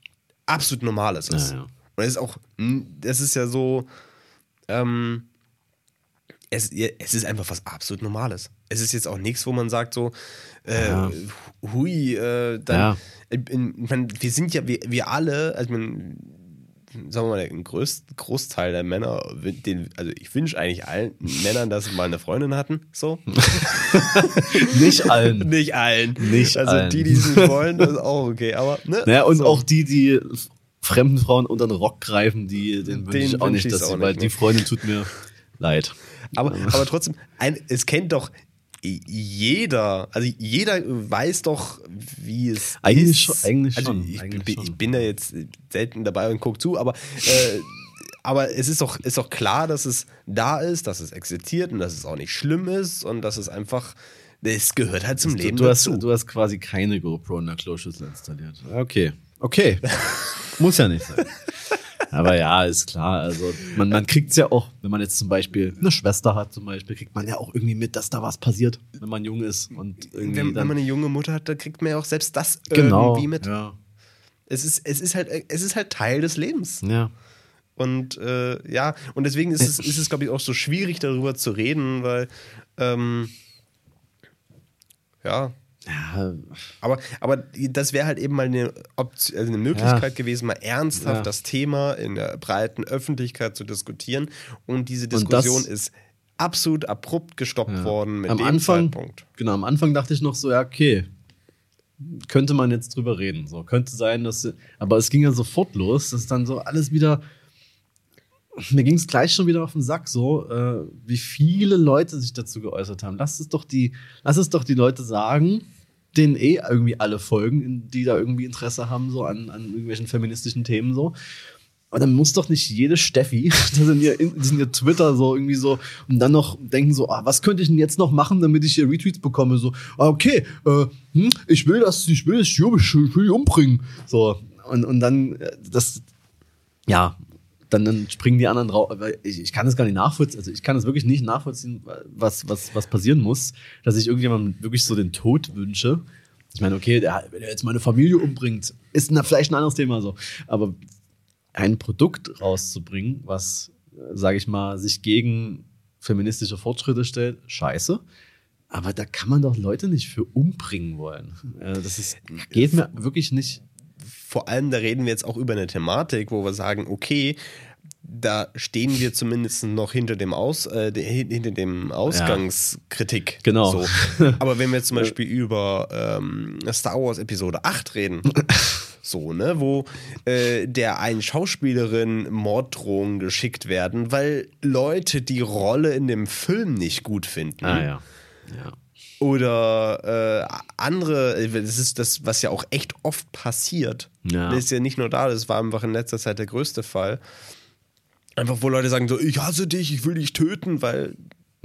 S2: absolut Normales ist.
S1: Ja, ja.
S2: Und es ist auch, das ist ja so, ähm, es, es ist einfach was absolut Normales. Es ist jetzt auch nichts, wo man sagt so, äh,
S1: Ja.
S2: hui, äh, dann,
S1: Ja.
S2: ich mein, wir sind ja, wir, wir alle, also man, sagen wir mal, ein Groß, Großteil der Männer, den, also ich wünsche eigentlich allen Männern, dass sie mal eine Freundin hatten, so.
S1: Nicht allen.
S2: Nicht allen.
S1: Nicht
S2: also
S1: allen.
S2: die, die nicht wollen, das ist auch okay, aber, ne?
S1: Naja, und
S2: so.
S1: auch die, die fremden Frauen unter den Rock greifen, die, denen wünsche ich auch
S2: wünsch
S1: nicht, dass
S2: auch
S1: sie, weil
S2: nicht,
S1: die
S2: ne?
S1: Freundin tut mir leid.
S2: Aber, aber trotzdem, ein, es kennt doch jeder, also jeder weiß doch, wie es
S1: Eigentlich
S2: ist.
S1: schon- eigentlich
S2: also
S1: schon,
S2: Ich,
S1: eigentlich
S2: bin,
S1: schon.
S2: ich bin da jetzt selten dabei und gucke zu, aber, äh, aber es ist doch, ist doch klar, dass es da ist, dass es existiert und dass es auch nicht schlimm ist und dass es einfach, es gehört halt zum
S1: Du,
S2: Leben
S1: du, hast,
S2: dazu.
S1: du hast quasi keine GoPro in der Kloschüssel installiert. Okay. Okay. Muss ja nicht sein. Aber ja, ist klar. Also man, man kriegt es ja auch, wenn man jetzt zum Beispiel eine Schwester hat, zum Beispiel, kriegt man ja auch irgendwie mit, dass da was passiert, wenn man jung ist und irgendwie
S2: wenn, wenn man eine junge Mutter hat, dann kriegt man ja auch selbst das
S1: genau,
S2: irgendwie mit.
S1: Ja,
S2: Es, ist, es, ist halt, es ist halt Teil des Lebens.
S1: ja.
S2: Und äh, ja, und deswegen ist es, ist es glaube ich, auch so schwierig, darüber zu reden, weil ähm, ja,
S1: ja.
S2: aber, aber das wäre halt eben mal eine, Option, also eine Möglichkeit
S1: Ja.
S2: gewesen, mal ernsthaft
S1: Ja.
S2: das Thema in der breiten Öffentlichkeit zu diskutieren. Und diese Diskussion ist absolut abrupt gestoppt worden mit
S1: am
S2: dem
S1: Anfang,
S2: Zeitpunkt.
S1: Genau, am Anfang dachte ich noch so, ja, okay, könnte man jetzt drüber reden. So, könnte sein, dass. Aber es ging ja sofort los, dass dann so alles wieder. Mir ging es gleich schon wieder auf den Sack, so, äh, wie viele Leute sich dazu geäußert haben. Lass es doch die, lass es doch die Leute sagen, denen eh irgendwie alle folgen, die da irgendwie Interesse haben, so an, an irgendwelchen feministischen Themen so. Aber dann muss doch nicht jede Steffi, das in ihr, das ihr Twitter so irgendwie so, und dann noch denken so, ah, was könnte ich denn jetzt noch machen, damit ich hier Retweets bekomme? So, ah, okay, äh, hm, ich will das, ich will das, ich will, ich will umbringen. So, und, und dann, äh, das, ja, dann, dann springen die anderen drauf. Ich, ich kann das gar nicht nachvollziehen. Also ich kann das wirklich nicht nachvollziehen, was, was, was passieren muss, dass ich irgendjemandem wirklich so den Tod wünsche. Ich meine, okay, der, wenn er jetzt meine Familie umbringt, ist na, vielleicht ein anderes Thema so. Aber ein Produkt rauszubringen, was, sage ich mal, sich gegen feministische Fortschritte stellt, scheiße. Aber da kann man doch Leute nicht für umbringen wollen. Das ist, geht mir wirklich nicht.
S2: Vor allem, da reden wir jetzt auch über eine Thematik, wo wir sagen, okay, da stehen wir zumindest noch hinter dem Aus, äh, hinter dem Ausgangskritik.
S1: Genau.
S2: So. Aber wenn wir jetzt zum Beispiel über ähm, Star Wars Episode 8 reden, so, ne, wo äh, der einen Schauspielerin Morddrohungen geschickt werden, weil Leute die Rolle in dem Film nicht gut finden.
S1: Ah ja. Ja.
S2: Oder äh, andere, das ist das, was ja auch echt oft passiert.
S1: Ja.
S2: Das ist ja nicht nur da, das war einfach in letzter Zeit der größte Fall. Einfach, wo Leute sagen so, ich hasse dich, ich will dich töten, weil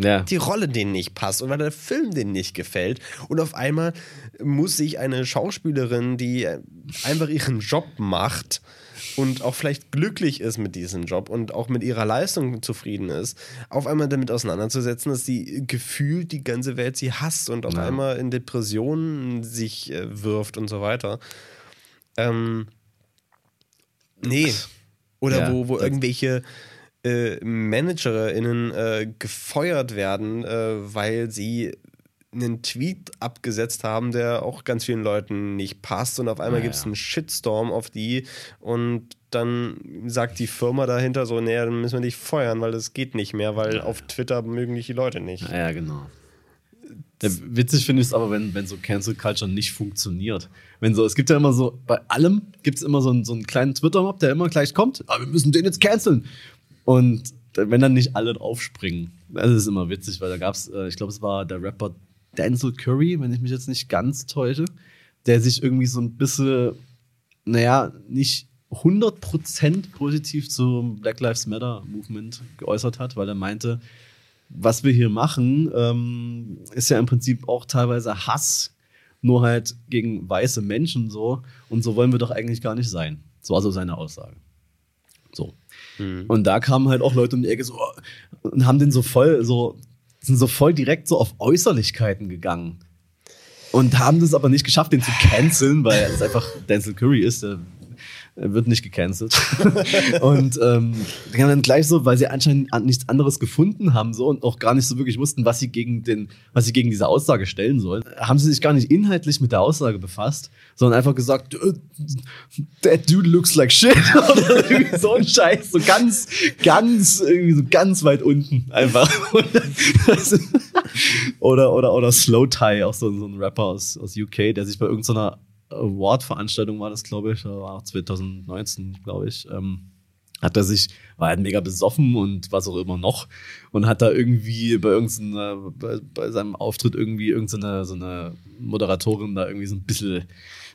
S1: Ja.
S2: die Rolle denen nicht passt und weil der Film denen nicht gefällt. Und auf einmal muss sich eine Schauspielerin, die einfach ihren Job macht und auch vielleicht glücklich ist mit diesem Job und auch mit ihrer Leistung zufrieden ist, auf einmal damit auseinanderzusetzen, dass sie gefühlt die ganze Welt sie hasst und auf
S1: Ja.
S2: einmal in Depressionen sich äh, wirft und so weiter. Ähm, nee. Oder
S1: Ja,
S2: wo, wo irgendwelche äh, ManagerInnen äh, gefeuert werden, äh, weil sie einen Tweet abgesetzt haben, der auch ganz vielen Leuten nicht passt und auf einmal
S1: Ja,
S2: gibt es einen Shitstorm auf die und dann sagt die Firma dahinter so, naja, dann müssen wir dich feuern, weil das geht nicht mehr, weil auf Twitter mögen dich die Leute nicht.
S1: Ja, genau. Ja, witzig finde ich es aber, wenn, wenn so Cancel Culture nicht funktioniert. Wenn so, es gibt ja immer so, bei allem gibt es immer so einen, so einen kleinen Twitter-Mob, der immer gleich kommt, aber wir müssen den jetzt canceln. Und wenn dann nicht alle draufspringen, das ist immer witzig, weil da gab es, ich glaube, es war der Rapper Denzel Curry, wenn ich mich jetzt nicht ganz täusche, der sich irgendwie so ein bisschen, naja, nicht 100% positiv zum Black Lives Matter Movement geäußert hat, weil er meinte, was wir hier machen, ähm, ist ja im Prinzip auch teilweise Hass, nur halt gegen weiße Menschen so. Und so wollen wir doch eigentlich gar nicht sein. So war so seine Aussage. So. Mhm. Und da kamen halt auch Leute um die Ecke so und haben den so voll, so, sind so voll direkt so auf Äußerlichkeiten gegangen. Und haben das aber nicht geschafft, den zu canceln, weil es einfach Denzel Curry ist, der wird nicht gecancelt. und ähm, dann gleich so, weil sie anscheinend nichts anderes gefunden haben so und auch gar nicht so wirklich wussten, was sie gegen den, was sie gegen diese Aussage stellen sollen, haben sie sich gar nicht inhaltlich mit der Aussage befasst, sondern einfach gesagt, äh, that dude looks like shit oder irgendwie so ein Scheiß, so ganz, ganz irgendwie so ganz weit unten einfach. oder oder oder Slow Tie, auch so, so ein Rapper aus, aus UK, der sich bei irgendeiner Award-Veranstaltung war das, glaube ich, war 2019, glaube ich. Ähm, hat er sich, war halt mega besoffen und was auch immer noch und hat da irgendwie bei irgendeiner, bei, bei seinem Auftritt irgendwie irgendeine so eine Moderatorin da irgendwie so ein bisschen,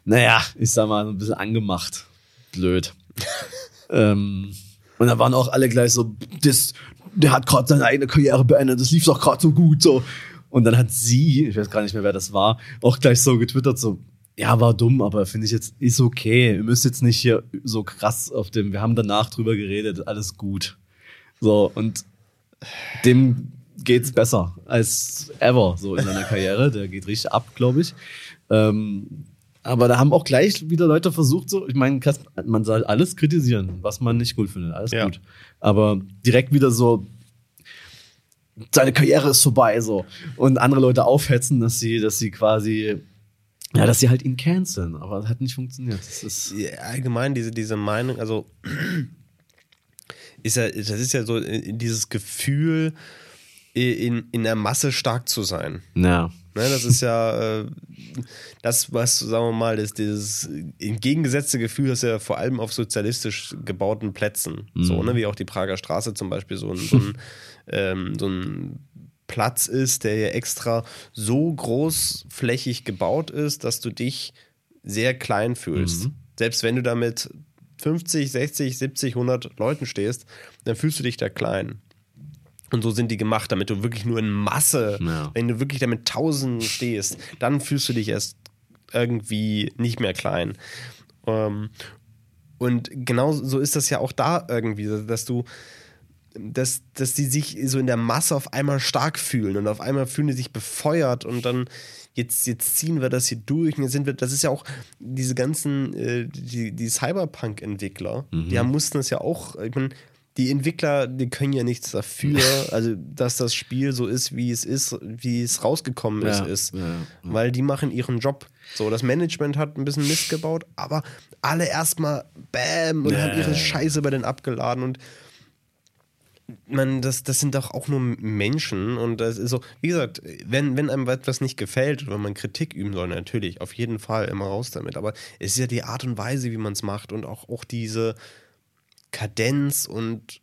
S1: naja, ich sag mal, so ein bisschen angemacht. Blöd. ähm, und da waren auch alle gleich so, das, der hat gerade seine eigene Karriere beendet, das lief doch gerade so gut, so. Und dann hat sie, ich weiß gar nicht mehr, wer das war, auch gleich so getwittert, so, ja, war dumm, aber finde ich jetzt, ist okay. Ihr müsst jetzt nicht hier so krass auf dem, wir haben danach drüber geredet, alles gut. So, und dem geht's besser als ever, so in seiner Karriere. Der geht richtig ab, glaube ich. Ähm, aber da haben auch gleich wieder Leute versucht, so, ich meine, man soll alles kritisieren, was man nicht gut findet, alles ja. gut. Aber direkt wieder so, seine Karriere ist vorbei, so. Und andere Leute aufhetzen, dass sie, dass sie quasi ja, dass sie halt ihn canceln, aber das hat nicht funktioniert. Das ist
S2: ja, allgemein diese, diese Meinung, also ist ja, das ist ja so äh, dieses Gefühl, in, in der Masse stark zu sein.
S1: Ja.
S2: Ne, das ist ja äh, das, was, sagen wir mal, das, dieses entgegengesetzte Gefühl, das ja vor allem auf sozialistisch gebauten Plätzen, mhm. so, ne, wie auch die Prager Straße zum Beispiel, so ein, so ein, ähm, so ein Platz ist, der ja extra so großflächig gebaut ist, dass du dich sehr klein fühlst. Mhm. Selbst wenn du da mit 50, 60, 70, 100 Leuten stehst, dann fühlst du dich da klein. Und so sind die gemacht, damit du wirklich nur in Masse, ja. wenn du wirklich da mit Tausenden stehst, dann fühlst du dich erst irgendwie nicht mehr klein. Ähm, und genau so ist das ja auch da irgendwie, dass du dass, dass die sich so in der Masse auf einmal stark fühlen und auf einmal fühlen die sich befeuert und dann jetzt, jetzt ziehen wir das hier durch und jetzt sind wir, das ist ja auch diese ganzen, äh, die, die Cyberpunk-Entwickler, mhm. die haben, mussten das ja auch, ich meine, die Entwickler, die können ja nichts dafür, also dass das Spiel so ist, wie es ist, wie es rausgekommen ist, ja, ist. Ja, ja. weil die machen ihren Job. So, das Management hat ein bisschen Mist gebaut, aber alle erstmal Bäm und haben ihre Scheiße bei denen abgeladen und man, das, das sind doch auch nur Menschen und das ist so, wie gesagt, wenn, wenn einem etwas nicht gefällt oder man Kritik üben soll, natürlich, auf jeden Fall immer raus damit. Aber es ist ja die Art und Weise, wie man es macht und auch, auch diese Kadenz und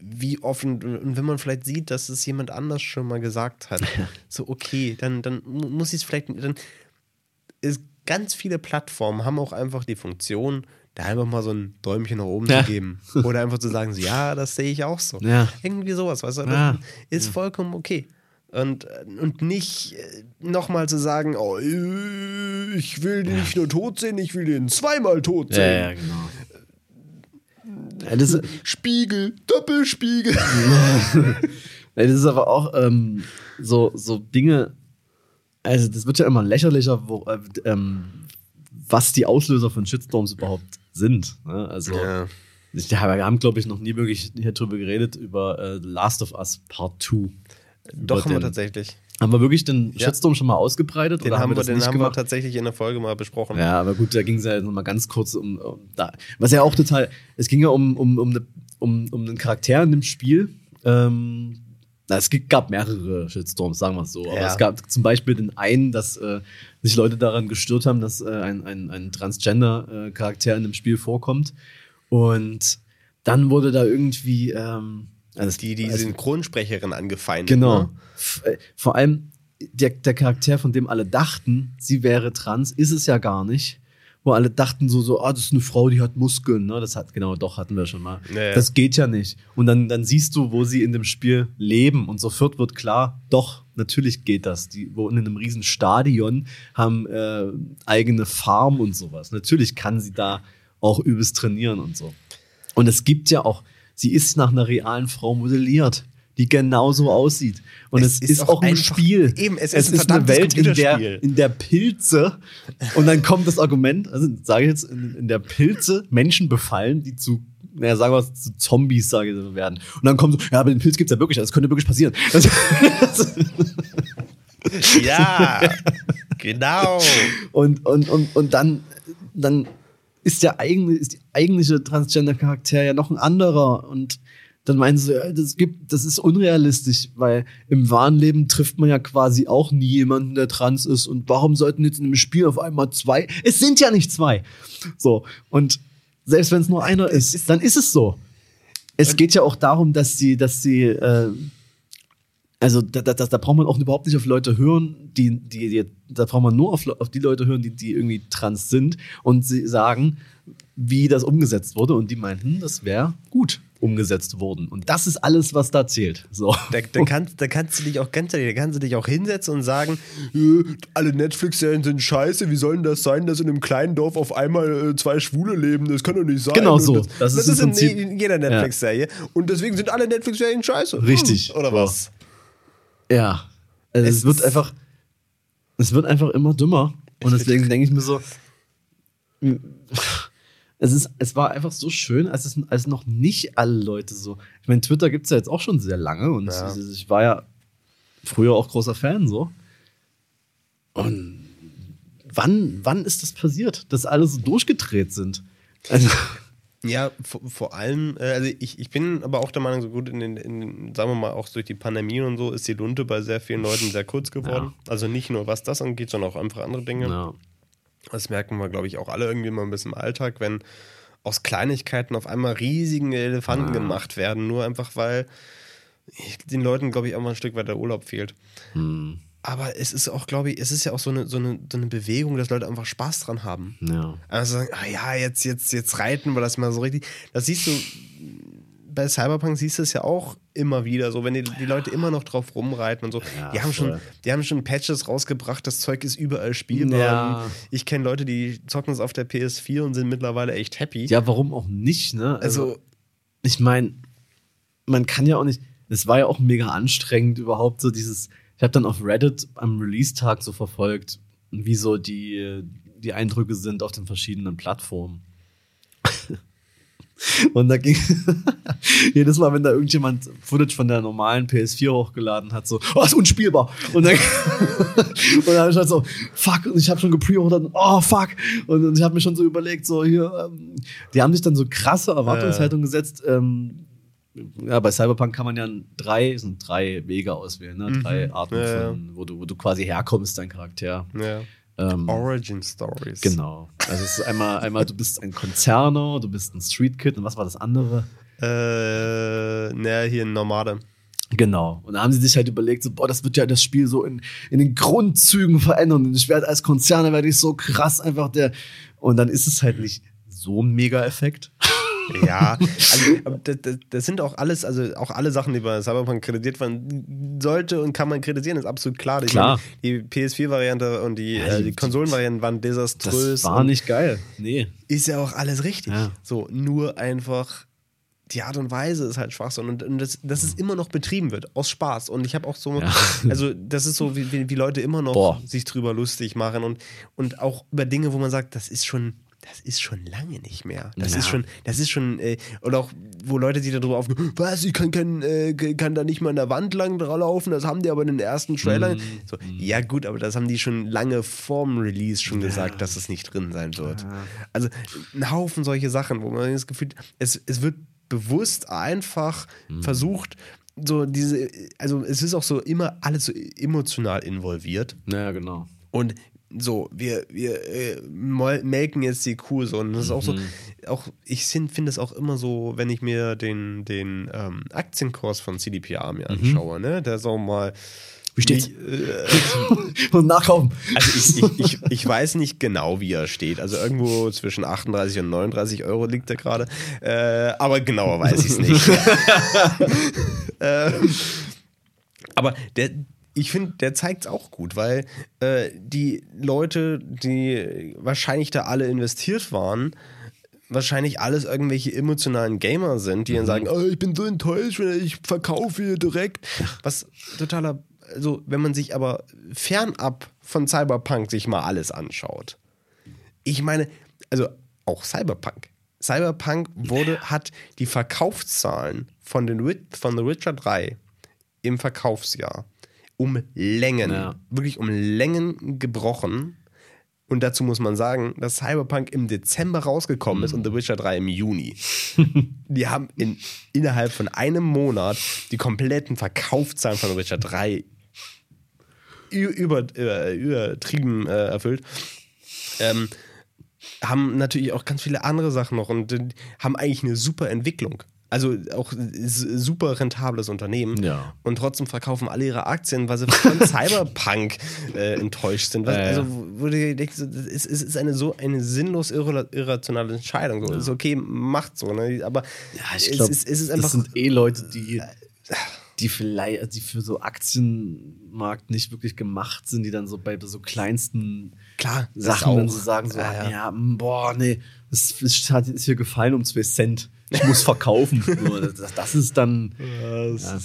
S2: wie offen, und wenn man vielleicht sieht, dass es jemand anders schon mal gesagt hat, so okay, dann, dann muss ich es vielleicht, dann ist ganz viele Plattformen haben auch einfach die Funktion, da einfach mal so ein Däumchen nach oben ja. zu geben. Oder einfach zu sagen, so, ja, das sehe ich auch so.
S1: Ja.
S2: Irgendwie sowas, weißt du? Ja. ist vollkommen okay. Und, und nicht äh, nochmal zu sagen, oh, ich will den nicht nur tot sehen, ich will den zweimal tot sehen.
S1: Ja, genau.
S2: Ja, das Spiegel, Doppelspiegel.
S1: das ist aber auch ähm, so, so Dinge, also das wird ja immer lächerlicher, wo, äh, ähm, was die Auslöser von Shitstorms überhaupt sind. Ne? Also ja. Ich, wir haben, glaube ich, noch nie wirklich hier drüber geredet, über äh, Last of Us Part 2.
S2: Doch, haben wir tatsächlich.
S1: Haben wir wirklich den ja. Shitstorm schon mal ausgebreitet?
S2: Den
S1: oder
S2: haben, wir, den haben wir tatsächlich in der Folge mal besprochen.
S1: Ja, aber gut, da ging es ja noch mal ganz kurz um, um, da. Was ja auch total, es ging ja um, um, um, eine, um, um einen Charakter in dem Spiel. Ähm, es gab mehrere Shitstorms, sagen wir es so. Aber ja. es gab zum Beispiel den einen, dass äh, sich Leute daran gestört haben, dass äh, ein, ein, ein Transgender-Charakter in dem Spiel vorkommt. Und dann wurde da irgendwie. Ähm,
S2: also die, die Synchronsprecherin angefeindet.
S1: Genau. Ne? Äh, vor allem der, der Charakter, von dem alle dachten, sie wäre trans, ist es ja gar nicht. Wo alle dachten so, so, ah, das ist eine Frau, die hat Muskeln, ne? Das hat, genau, doch, hatten wir schon mal.
S2: Ja, ja.
S1: Das geht ja nicht. Und dann, dann siehst du, wo sie in dem Spiel leben und sofort wird klar, doch, natürlich geht das. Die wohnen in einem riesen Stadion, haben äh, eigene Farm und sowas. Natürlich kann sie da auch übelst trainieren und so. Und es gibt ja auch, sie ist nach einer realen Frau modelliert, die genauso aussieht. Und es,
S2: Es
S1: ist,
S2: ist
S1: auch ein Spiel.
S2: eben, es
S1: es
S2: ist ein
S1: ist eine Welt, in der, in der Pilze, und dann kommt das Argument, also sage ich jetzt, in, in der Pilze Menschen befallen, die zu naja, sagen wir mal, zu Zombies, sage ich werden. Und dann kommt so, ja, aber den Pilz gibt's ja wirklich, das könnte wirklich passieren. Das,
S2: Ja, genau.
S1: Und, und, und, und dann, dann ist der eigene, ist die eigentliche Transgender-Charakter ja noch ein anderer. Und dann meinen sie, das gibt, das ist unrealistisch, weil im wahren Leben trifft man ja quasi auch nie jemanden, der trans ist. Und warum sollten jetzt in einem Spiel auf einmal zwei? Es sind ja nicht zwei. So. Und selbst wenn es nur einer ist, dann ist es so. Es geht ja auch darum, dass sie, dass sie, äh, also da, da, da, braucht man auch überhaupt nicht auf Leute hören, die, die, die da braucht man nur auf, auf die Leute hören, die, die irgendwie trans sind und sie sagen, wie das umgesetzt wurde und die meinten, das wäre gut umgesetzt worden. Und das ist alles, was da zählt. So.
S2: Da, da, kannst, da kannst du dich auch ganz ehrlich, da kannst du dich auch hinsetzen und sagen, äh, alle Netflix-Serien sind scheiße, wie soll denn das sein, dass in einem kleinen Dorf auf einmal äh, zwei Schwule leben? Das kann doch nicht sein.
S1: Genau so.
S2: Das,
S1: Das
S2: das,
S1: ist im
S2: ist in jeder Netflix-Serie. Und deswegen sind alle Netflix-Serien scheiße.
S1: Richtig.
S2: Hm, Oder was?
S1: Ja. Also es,
S2: Es
S1: wird einfach, es wird einfach immer dümmer. Und
S2: Es
S1: deswegen denke ich mir so, es, ist, es war einfach so schön, als, es, als noch nicht alle Leute so. Ich meine, Twitter gibt es ja jetzt auch schon sehr lange und
S2: Ja.
S1: ich war ja früher auch großer Fan so. Und wann, wann ist das passiert, dass alle so durchgedreht sind? Also,
S2: Ja, vor, vor allem, äh, also ich, ich bin aber auch der Meinung, so gut in den, in sagen wir mal, auch durch die Pandemie und so, ist die Lunte bei sehr vielen Leuten sehr kurz geworden. Also nicht nur was das angeht, sondern auch einfach andere Dinge.
S1: ja.
S2: Das merken wir, glaube ich, auch alle irgendwie mal ein bisschen im Alltag, wenn aus Kleinigkeiten auf einmal riesigen Elefanten gemacht werden, nur einfach weil den Leuten, glaube ich, auch mal ein Stück weit der Urlaub fehlt.
S1: Hm,
S2: Aber es ist auch, glaube ich, es ist ja auch so eine, so, eine, so eine Bewegung, dass Leute einfach Spaß dran haben.
S1: ja.
S2: Also sagen, ah ja, jetzt, jetzt, jetzt reiten wir das mal so richtig. Das siehst du, bei Cyberpunk siehst du es ja auch immer wieder so, wenn die, die Leute immer noch drauf rumreiten und so.
S1: Ja,
S2: die, haben
S1: voll.
S2: schon, die haben schon Patches rausgebracht, das Zeug ist überall spielbar.
S1: Ja.
S2: Ich kenne Leute, die zocken es auf der PS4 und sind mittlerweile echt happy.
S1: Ja, warum auch nicht, ne?
S2: also,
S1: ich meine, man kann ja auch nicht, es war ja auch mega anstrengend überhaupt so dieses, ich habe dann auf Reddit am Release-Tag so verfolgt, wie so die, die Eindrücke sind auf den verschiedenen Plattformen. Und da ging jedes Mal, wenn da irgendjemand Footage von der normalen PS4 hochgeladen hat, so, oh, ist unspielbar. Und dann, und dann habe ich halt so, fuck, und ich habe schon gepreordert, oh, fuck. Und, und ich habe mir schon so überlegt, so hier, ähm, die haben sich dann so krasse Erwartungshaltung gesetzt. Ähm, ja, bei Cyberpunk kann man ja drei, sind drei Wege auswählen, ne? drei Arten,
S2: Mhm. Ja, ja.
S1: von, wo, du, wo du quasi herkommst, dein Charakter.
S2: ja.
S1: Ähm,
S2: Origin Stories.
S1: Genau. Also es ist einmal, einmal, du bist ein Konzerner, du bist ein Street Kid und was war das andere?
S2: Äh, naja, hier ein Nomade.
S1: Genau. Und da haben sie sich halt überlegt, so, boah, das wird ja das Spiel so in, in den Grundzügen verändern. Und ich werde als Konzerner werde ich so krass einfach der. Und dann ist es halt nicht so ein Mega-Effekt.
S2: Ja, also das, das, das sind auch alles, also auch alle Sachen, die bei Cyberpunk kritisiert waren, sollte und kann man kritisieren, ist absolut klar. Ich
S1: Klar.
S2: Meine, die PS4-Variante und die,
S1: Ja,
S2: äh,
S1: die-
S2: die Konsolenvarianten waren desaströs.
S1: Das war nicht geil. Nee.
S2: Ist ja auch alles richtig.
S1: Ja.
S2: So, nur einfach die Art und Weise ist halt Schwachsinn und, und das, dass es immer noch betrieben wird, aus Spaß. Und ich habe auch so,
S1: Ja.
S2: also das ist so, wie, wie, wie Leute immer noch
S1: Boah.
S2: sich drüber lustig machen und, und auch über Dinge, wo man sagt, das ist schon, das ist schon lange nicht mehr. Das
S1: Ja.
S2: ist schon, das ist schon, äh, oder auch, wo Leute sich darüber aufgehen, was, ich kann, kein, äh, kann da nicht mal an der Wand lang laufen, das haben die aber in den ersten Trailern.
S1: Mhm.
S2: So, ja gut, aber das haben die schon lange vorm Release schon gesagt, dass es nicht drin sein wird. Also ein Haufen solche Sachen, wo man das Gefühl, es, es wird bewusst einfach
S1: Mhm.
S2: versucht, so diese, also es ist auch so immer alles so emotional involviert.
S1: Naja, genau.
S2: Und so, wir, wir äh, melken jetzt die Kuh so. Und das ist auch so, auch ich finde es auch immer so, wenn ich mir den, den ähm, Aktienkurs von CDPR mir anschaue, ne? Der ist auch mal
S1: Wie steht's?
S2: Äh,
S1: Und nachkaufen.
S2: Also ich, ich, ich, ich weiß nicht genau, wie er steht. Also irgendwo zwischen 38 und 39 Euro liegt er gerade. Äh, aber genauer weiß ich es nicht. ähm, aber der, ich finde, der zeigt es auch gut, weil äh, die Leute, die wahrscheinlich da alle investiert waren, wahrscheinlich alles irgendwelche emotionalen Gamer sind, die dann sagen, oh, ich bin so enttäuscht, wenn ich verkaufe hier direkt. Was totaler, also wenn man sich aber fernab von Cyberpunk sich mal alles anschaut. Ich meine, also auch Cyberpunk. Cyberpunk wurde, hat die Verkaufszahlen von, den, von The Witcher 3 im Verkaufsjahr um Längen,
S1: Ja.
S2: wirklich um Längen gebrochen. Und dazu muss man sagen, dass Cyberpunk im Dezember rausgekommen ist und The Witcher 3 im Juni. die haben in, innerhalb von einem Monat die kompletten Verkaufszahlen von The Witcher 3 ü- über, äh, übertrieben äh, erfüllt. Ähm, haben natürlich auch ganz viele andere Sachen noch und äh, haben eigentlich eine super Entwicklung. Also auch super rentables Unternehmen.
S1: Ja.
S2: Und trotzdem verkaufen alle ihre Aktien, weil sie von Cyberpunk äh, enttäuscht sind. Was,
S1: Ja, ja.
S2: Also, wo du denkst, ist, es ist eine so eine sinnlos irra- irrationale Entscheidung. So, Ist okay, macht so. Ne? Aber
S1: Ja, ich
S2: es,
S1: glaube,
S2: ist, es ist
S1: das
S2: einfach.
S1: sind eh Leute, die, die vielleicht, die für so Aktienmarkt nicht wirklich gemacht sind, die dann so bei so kleinsten
S2: Klar,
S1: Sachen dann so sagen, so,
S2: Ja,
S1: ja,
S2: ja.
S1: mm, boah, nee, das ist, hat, ist hier gefallen um zwei Cent. Ich muss verkaufen. das, das ist dann. Ja.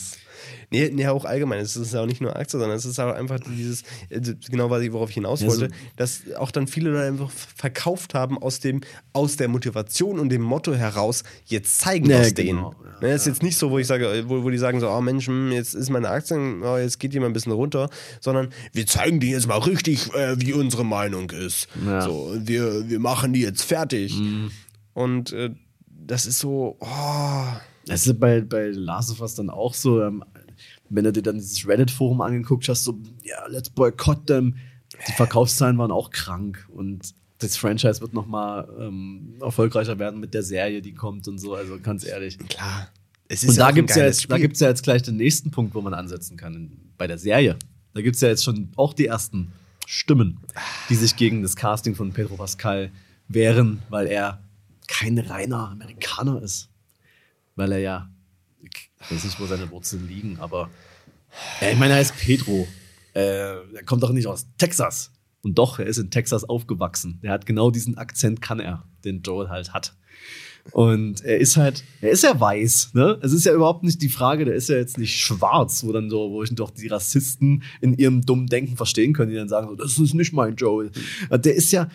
S2: Nee, nee, auch allgemein. Es ist auch nicht nur Aktie, sondern es ist auch einfach dieses, also genau was ich, worauf ich hinaus
S1: Ja,
S2: wollte, dass auch dann viele Leute einfach verkauft haben aus dem, aus der Motivation und dem Motto heraus, jetzt zeigen wir
S1: Ja,
S2: es
S1: genau.
S2: denen.
S1: Ja,
S2: ne, ist jetzt nicht so, wo ich sage, wo, wo die sagen so, oh Mensch, hm, jetzt ist meine Aktie, oh, jetzt geht die mal ein bisschen runter, sondern wir zeigen dir jetzt mal richtig, äh, wie unsere Meinung ist.
S1: Ja.
S2: So, wir, wir machen die jetzt fertig. Und äh, das ist so, oh,
S1: Das ist bei, bei Last of Us dann auch so, ähm, wenn du dir dann dieses Reddit-Forum angeguckt hast, so, ja, let's boycott them. Die Verkaufszahlen waren auch krank und das Franchise wird noch mal ähm, erfolgreicher werden mit der Serie, die kommt und so, also ganz ehrlich.
S2: klar. Es ist
S1: Und da gibt es ja, jetzt- da
S2: Spiel.
S1: gibt's ja jetzt gleich den nächsten Punkt, wo man ansetzen kann, in, bei der Serie. Da gibt es ja jetzt schon auch die ersten Stimmen, die sich gegen das Casting von Pedro Pascal wehren, weil er kein reiner Amerikaner ist. Weil er ja, ich weiß nicht, wo seine Wurzeln liegen, aber äh, ich meine, er ist Pedro. Äh, er kommt doch nicht aus Texas. Und doch, er ist in Texas aufgewachsen. Er hat genau diesen Akzent, kann er, den Joel halt hat. Und er ist halt, er ist ja weiß, ne? Es ist ja überhaupt nicht die Frage, der ist ja jetzt nicht schwarz, wo dann so, wo ich doch die Rassisten in ihrem dummen Denken verstehen können, die dann sagen, so, das ist nicht mein Joel. Der ist ja,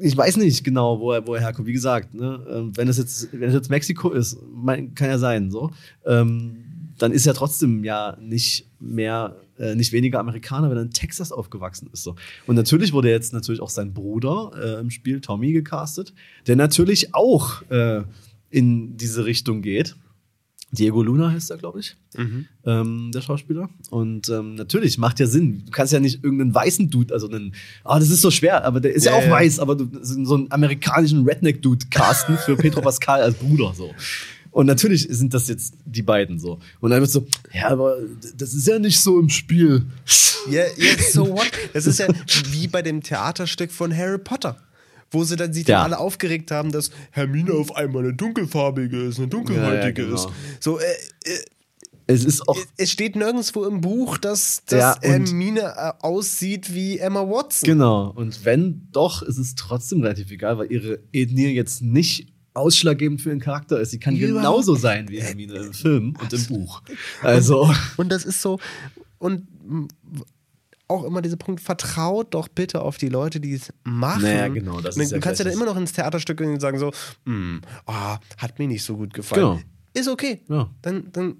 S1: ich weiß nicht genau, wo er, wo er herkommt. Wie gesagt, ne, ähm, wenn es jetzt, wenn es jetzt Mexiko ist, kann ja sein, so, ähm, dann ist er trotzdem ja nicht mehr, äh, nicht weniger Amerikaner, wenn er in Texas aufgewachsen ist. So. Und natürlich wurde jetzt natürlich auch sein Bruder äh, im Spiel Tommy gecastet, der natürlich auch äh, in diese Richtung geht. Diego Luna heißt er, glaube ich, ähm, der Schauspieler. Und ähm, natürlich macht ja Sinn. Du kannst ja nicht irgendeinen weißen Dude, also einen, ah, das ist so schwer, aber der ist ja,
S2: Ja,
S1: auch
S2: ja.
S1: weiß, aber du, so einen amerikanischen Redneck-Dude casten für Pedro Pascal als Bruder so. Und natürlich sind das jetzt die beiden so. Und dann wird so, ja, aber das ist ja nicht so im Spiel.
S2: Ja, ja, so what? Das ist ja wie bei dem Theaterstück von Harry Potter. Wo sie dann sich dann
S1: Ja.
S2: alle aufgeregt haben, dass Hermine auf einmal eine dunkelfarbige ist, eine dunkelhäutige
S1: Ja, ja, genau.
S2: ist. So, äh, äh,
S1: Es ist auch,
S2: es steht nirgendwo im Buch, dass, dass
S1: Ja, und-
S2: Hermine äh, aussieht wie Emma Watson.
S1: Genau. Und wenn doch, ist es trotzdem relativ egal, weil ihre Ethnie jetzt nicht ausschlaggebend für ihren Charakter ist. Sie kann
S2: Überhaupt
S1: genauso sein wie Hermine im Film und im Buch. Also,
S2: Und das ist so, und auch immer dieser Punkt, vertraut doch bitte auf die Leute, die es machen.
S1: Naja, genau, das
S2: Und
S1: ist
S2: Du
S1: ja
S2: kannst ja
S1: gleich
S2: dann immer noch ins Theaterstück gehen und sagen so, hm, ah, hat mir nicht so gut gefallen.
S1: Genau.
S2: Ist okay.
S1: Ja.
S2: Dann, dann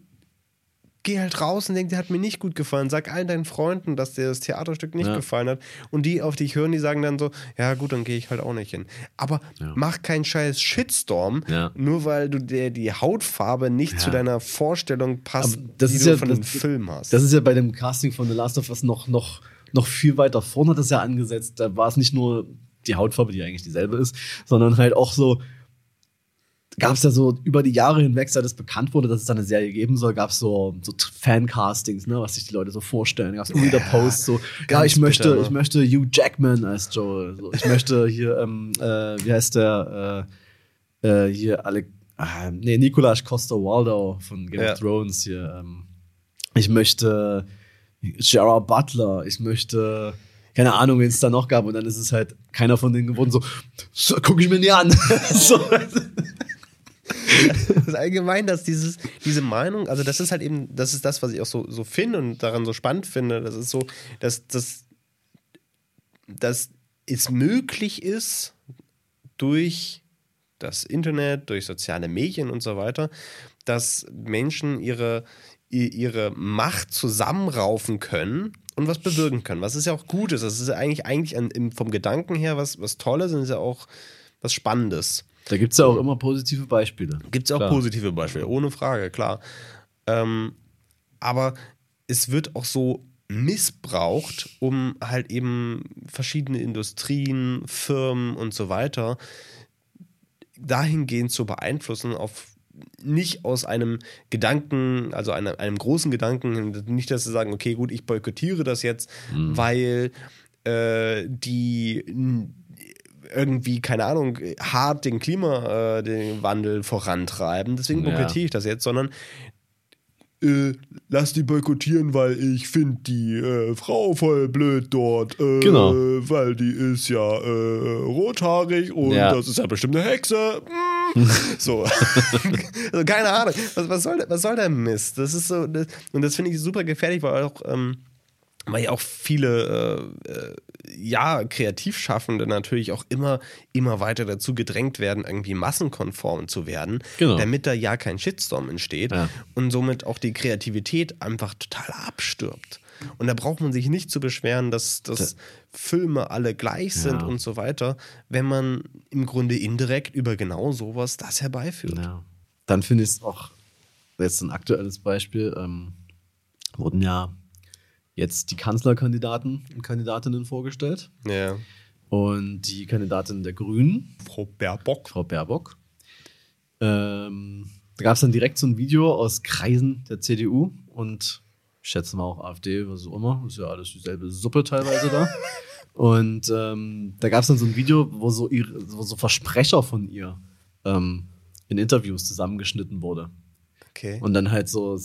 S2: geh halt raus und denk, der hat mir nicht gut gefallen. Sag allen deinen Freunden, dass dir das Theaterstück nicht
S1: Ja.
S2: gefallen hat. Und die auf dich hören, die sagen dann so, ja gut, dann gehe ich halt auch nicht hin. Aber
S1: Ja.
S2: mach keinen scheiß Shitstorm,
S1: Ja.
S2: nur weil du der die Hautfarbe nicht zu deiner Vorstellung passt, die
S1: ist
S2: du
S1: ja-
S2: von dem Film hast.
S1: das ist ja bei dem Casting von The Last of Us noch, noch, noch viel weiter vorne hat das ja angesetzt. Da war es nicht nur die Hautfarbe, die eigentlich dieselbe ist, sondern halt auch so, gab es ja so über die Jahre hinweg, seit es bekannt wurde, dass es da eine Serie geben soll, gab es so, so Fancastings, ne, was sich die Leute so vorstellen. Gab es irgendwie
S2: Ja,
S1: der Post so, ja, ich möchte,
S2: bitter, ne?
S1: ich möchte Hugh Jackman als Joel. So, ich möchte hier, ähm, äh, wie heißt der, äh, äh, hier alle, ah, nee, Nicolas Costa Waldo von Game
S2: Ja.
S1: of Thrones hier. Ähm, ich möchte Gerard Butler, ich möchte keine Ahnung, wen es da noch gab. Und dann ist es halt keiner von denen geworden, so, so guck ich mir nie an. so,
S2: Das allgemein, dass dieses, diese Meinung, also das ist halt eben, das ist das, was ich auch so, so finde und daran so spannend finde. Das ist so, dass, dass, dass es möglich ist, durch das Internet, durch soziale Medien und so weiter, dass Menschen ihre, ihre Macht zusammenraufen können und was bewirken können. Was ist ja auch Gutes. Das ist ja eigentlich, eigentlich vom Gedanken her was, was Tolles und ist ja auch was Spannendes.
S1: Da gibt es ja auch immer positive Beispiele.
S2: Gibt es auch
S1: Klar.
S2: positive Beispiele, ohne Frage, klar. Ähm, aber es wird auch so missbraucht, um halt eben verschiedene Industrien, Firmen und so weiter dahingehend zu beeinflussen, auf nicht aus einem Gedanken, also einem, einem großen Gedanken, nicht, dass sie sagen, okay, gut, ich boykottiere das jetzt, weil äh, die irgendwie, keine Ahnung, hart den Klima, äh, vorantreiben. Deswegen
S1: Ja.
S2: boykottiere ich das jetzt, sondern äh, lass die boykottieren, weil ich finde die äh, Frau voll blöd dort. Äh,
S1: Genau.
S2: Weil die ist ja äh, rothaarig und
S1: Ja.
S2: das ist ja bestimmt eine Hexe. Mm. so. also, keine Ahnung. Was, was, soll, der- was soll der Mist? Das ist so. Das, und das finde ich super gefährlich, weil auch. Ähm, weil ja auch viele äh, äh, ja, Kreativschaffende natürlich auch immer, immer weiter dazu gedrängt werden, irgendwie massenkonform zu werden,
S1: Genau.
S2: damit da ja kein Shitstorm entsteht
S1: Ja.
S2: und somit auch die Kreativität einfach total abstirbt. Und da braucht man sich nicht zu beschweren, dass, dass Filme alle gleich sind
S1: Ja.
S2: und so weiter, wenn man im Grunde indirekt über genau sowas das herbeiführt.
S1: Ja. Dann finde ich es auch, jetzt ein aktuelles Beispiel, ähm, wurden ja jetzt die Kanzlerkandidaten und Kandidatinnen vorgestellt.
S2: Ja.
S1: Und die Kandidatin der Grünen,
S2: Frau Baerbock.
S1: Frau Baerbock, ähm, da gab es dann direkt so ein Video aus Kreisen der CDU und ich schätze mal auch AfD, was auch immer, ist ja alles dieselbe Suppe teilweise da. Und ähm, da gab es dann so ein Video, wo so, ihre, wo so Versprecher von ihr ähm, in Interviews zusammengeschnitten wurde.
S2: Okay.
S1: Und dann halt so,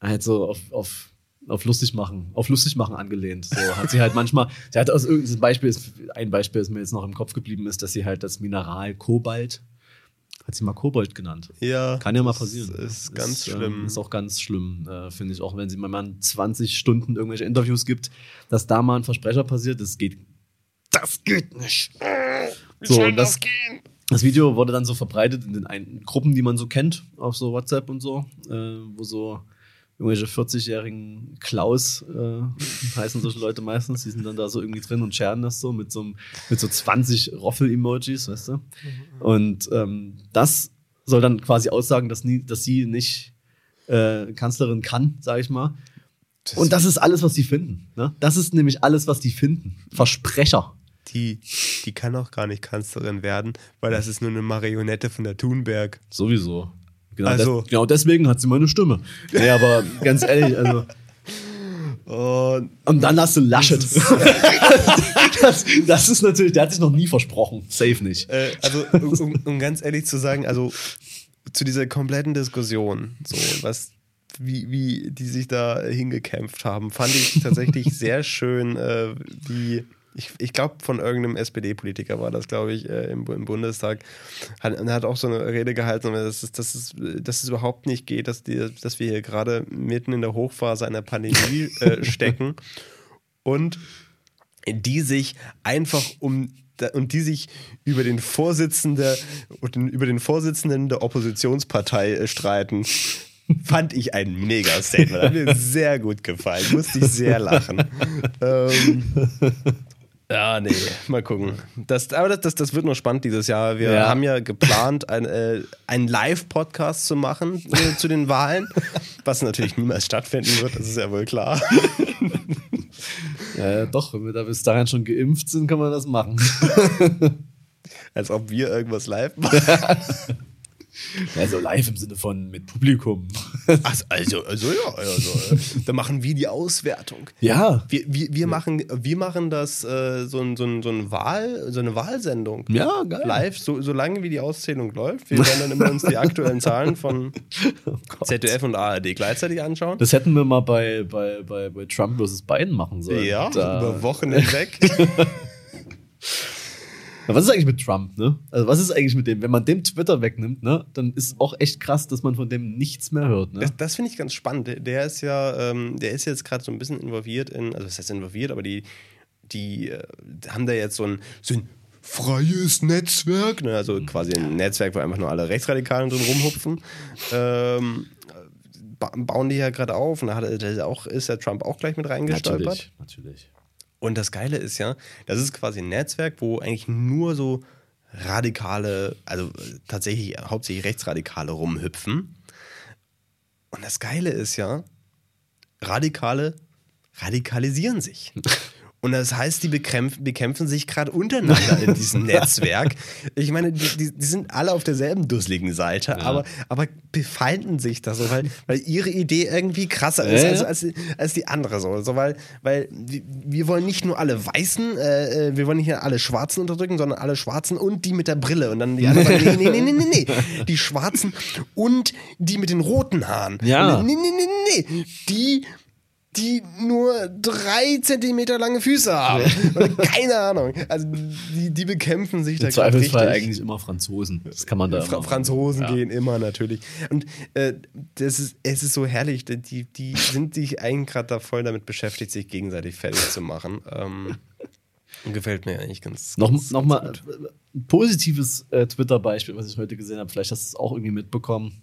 S1: halt so auf, auf, auf lustig machen, auf lustig machen angelehnt. So hat sie halt manchmal, sie hat aus irgendeinem Beispiel, ist, ein Beispiel, das mir jetzt noch im Kopf geblieben ist, dass sie halt das Mineral Kobalt, hat sie mal Kobold genannt.
S2: ja.
S1: Kann ja mal
S2: das
S1: passieren.
S2: Ist ganz
S1: ähm,
S2: schlimm.
S1: ist auch ganz schlimm, äh, finde ich. Auch wenn sie mal mal 20 Stunden irgendwelche Interviews gibt, dass da mal ein Versprecher passiert, das geht. Das geht nicht. So, und das, das Video wurde dann so verbreitet in den ein Gruppen, die man so kennt, auf so WhatsApp und so, äh, wo so irgendwelche 40-jährigen Klaus äh, heißen solche Leute meistens, die sind dann da so irgendwie drin und scheren das so mit so, mit so 20 Roffel-Emojis, weißt du? Und ähm, das soll dann quasi aussagen, dass, nie, dass sie nicht äh, Kanzlerin kann, sage ich mal. Und das ist alles, was die finden. Ne? Das ist nämlich alles, was die finden. Versprecher.
S2: Die, die kann auch gar nicht Kanzlerin werden, weil das ist nur eine Marionette von der Thunberg.
S1: Sowieso. Genau,
S2: Also-
S1: des, genau deswegen hat sie meine Stimme. Nee, aber ganz ehrlich, also.
S2: Und
S1: Und dann hast du Laschet. das, das ist natürlich, der hat sich noch nie versprochen. Safe nicht.
S2: äh, also, um, um, um ganz ehrlich zu sagen, also zu dieser kompletten Diskussion, so was, wie, wie die sich da hingekämpft haben, fand ich tatsächlich sehr schön, äh, wie. Ich, ich glaube, von irgendeinem SPD-Politiker war das, glaube ich, äh, im, im Bundestag. Hat, und er hat auch so eine Rede gehalten, dass es, dass es, dass es überhaupt nicht geht, dass, die, dass wir hier gerade mitten in der Hochphase einer Pandemie äh, stecken. Und die sich einfach um und die sich über den Vorsitzende und den, über den Vorsitzenden der Oppositionspartei äh, streiten. Fand ich ein mega Statement. Hat mir sehr gut gefallen. Musste ich sehr lachen. ähm, ja, nee, mal gucken. Das, aber das, das, das wird noch spannend dieses Jahr. Wir
S1: Ja.
S2: haben ja geplant, ein, äh, einen Live-Podcast zu machen äh, zu den Wahlen, was natürlich niemals stattfinden wird, das ist ja wohl klar.
S1: Ja, doch, wenn wir da bis dahin schon geimpft sind, kann man das machen.
S2: Als ob wir irgendwas live machen.
S1: Also live im Sinne von mit Publikum.
S2: Ach, also, also ja, also, äh, da machen wir die Auswertung.
S1: Ja.
S2: Wir, wir, wir, machen, wir machen das äh, so, ein, so, ein, so, ein Wahl, so eine Wahlsendung.
S1: Ja, geil.
S2: Live, so, solange wie die Auszählung läuft. Wir werden dann immer uns die aktuellen Zahlen von ZDF und ARD gleichzeitig anschauen.
S1: Das hätten wir mal bei, bei, bei, bei Trump vs. Biden machen sollen.
S2: ja,
S1: Da-
S2: über Wochen hinweg.
S1: Ja, was ist eigentlich mit Trump, ne? Also was ist eigentlich mit dem? Wenn man dem Twitter wegnimmt, ne, dann ist auch echt krass, dass man von dem nichts mehr hört, ne?
S2: Das, das finde ich ganz spannend. Der- ist ja, ähm, der ist jetzt gerade so ein bisschen involviert in, also was heißt involviert, aber die, die äh, haben da jetzt so ein, so ein freies Netzwerk, ne? also quasi ein Netzwerk, wo einfach nur alle Rechtsradikalen drin rumhupfen. Ähm, ba bauen die ja gerade auf und da hat ist auch, ist der Trump auch gleich mit reingestolpert.
S1: natürlich, natürlich.
S2: Und das Geile ist ja, das ist quasi ein Netzwerk, wo eigentlich nur so radikale, also tatsächlich hauptsächlich Rechtsradikale rumhüpfen. Und das Geile ist ja, Radikale radikalisieren sich. Und das heißt, die bekämpfen, bekämpfen sich gerade untereinander in diesem Netzwerk. Ich meine, die, die, die sind alle auf derselben dusseligen Seite, aber, aber befeinden sich da so, weil, weil ihre Idee irgendwie krasser ist
S1: Ja,
S2: als,
S1: ja.
S2: als, als die andere. So, so weil, weil wir- wollen nicht nur alle Weißen, äh, äh, wir wollen nicht nur alle Schwarzen unterdrücken, sondern alle Schwarzen und die mit der Brille. Und dann die anderen sagen, nee, nee, nee, nee, nee, nee. Die Schwarzen und die mit den roten Haaren.
S1: Ja.
S2: Nee, nee, nee, nee, nee. Die die nur drei Zentimeter lange Füße haben. Keine Ahnung. Also die, die bekämpfen sich da
S1: Im
S2: gerade richtig.
S1: eigentlich immer Franzosen. Das kann man da
S2: Fra
S1: immer-
S2: Franzosen
S1: Ja.
S2: gehen immer natürlich. Und äh, das ist, es ist so herrlich, die, die sind sich eigentlich gerade da voll damit beschäftigt, sich gegenseitig fertig zu machen. Ähm, gefällt mir eigentlich ganz,
S1: Noch,
S2: ganz,
S1: noch mal
S2: ganz gut.
S1: äh, ein positives äh, Twitter-Beispiel, was ich heute gesehen habe. Vielleicht hast du es auch irgendwie mitbekommen.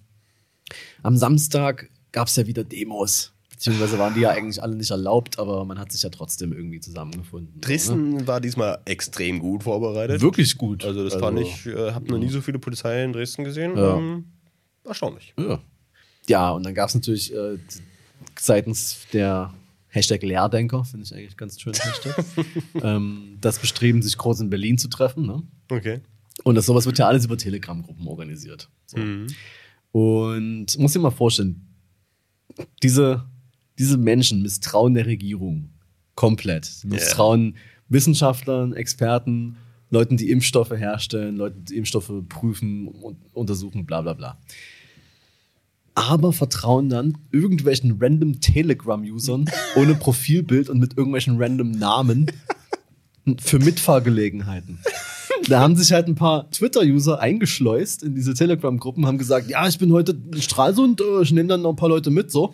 S1: Am Samstag gab es ja wieder Demos. Beziehungsweise waren die ja eigentlich alle nicht erlaubt, aber man hat sich ja trotzdem irgendwie zusammengefunden. Ne?
S2: Dresden war diesmal extrem gut vorbereitet.
S1: Wirklich gut.
S2: Also das fand ich, äh, habe noch nie so viele Polizei in Dresden gesehen.
S1: Ja.
S2: Ähm, erstaunlich.
S1: Ja, ja und dann gab es natürlich äh, seitens der Hashtag Lehrdenker, finde ich eigentlich ganz schön ähm, das Bestreben, sich groß in Berlin zu treffen. Ne?
S2: Okay.
S1: Und das sowas wird ja alles über Telegram-Gruppen organisiert. So.
S2: Mhm.
S1: Und muss dir mal vorstellen, diese, diese Menschen misstrauen der Regierung komplett. Sie misstrauen Wissenschaftlern, Experten, Leuten, die Impfstoffe herstellen, Leuten, die Impfstoffe prüfen und untersuchen, bla bla bla. Aber vertrauen dann irgendwelchen random Telegram-Usern ohne Profilbild und mit irgendwelchen random Namen für Mitfahrgelegenheiten. Da haben sich halt ein paar Twitter-User eingeschleust in diese Telegram-Gruppen, haben gesagt, ja, ich bin heute in Stralsund, äh, ich nehme dann noch ein paar Leute mit, so.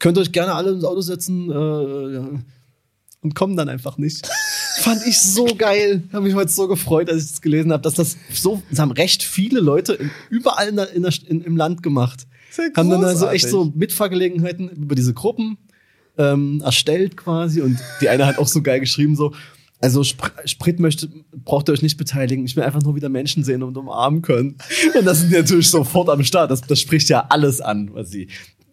S1: Könnt ihr euch gerne alle ins Auto setzen äh, ja. und kommen dann einfach nicht. Fand ich so geil. Habe mich heute so gefreut, als ich das gelesen habe, dass das so, das haben recht viele Leute in, überall in der, in der, im Land gemacht.
S2: Sehr
S1: haben dann also echt so Mitfahrgelegenheiten über diese Gruppen ähm, erstellt quasi und die eine hat auch so geil geschrieben so, also Spr Sprit möchte, braucht ihr euch nicht beteiligen, ich will einfach nur wieder Menschen sehen und umarmen können. Und das sind die natürlich sofort am Start, das, das spricht ja alles an, was sie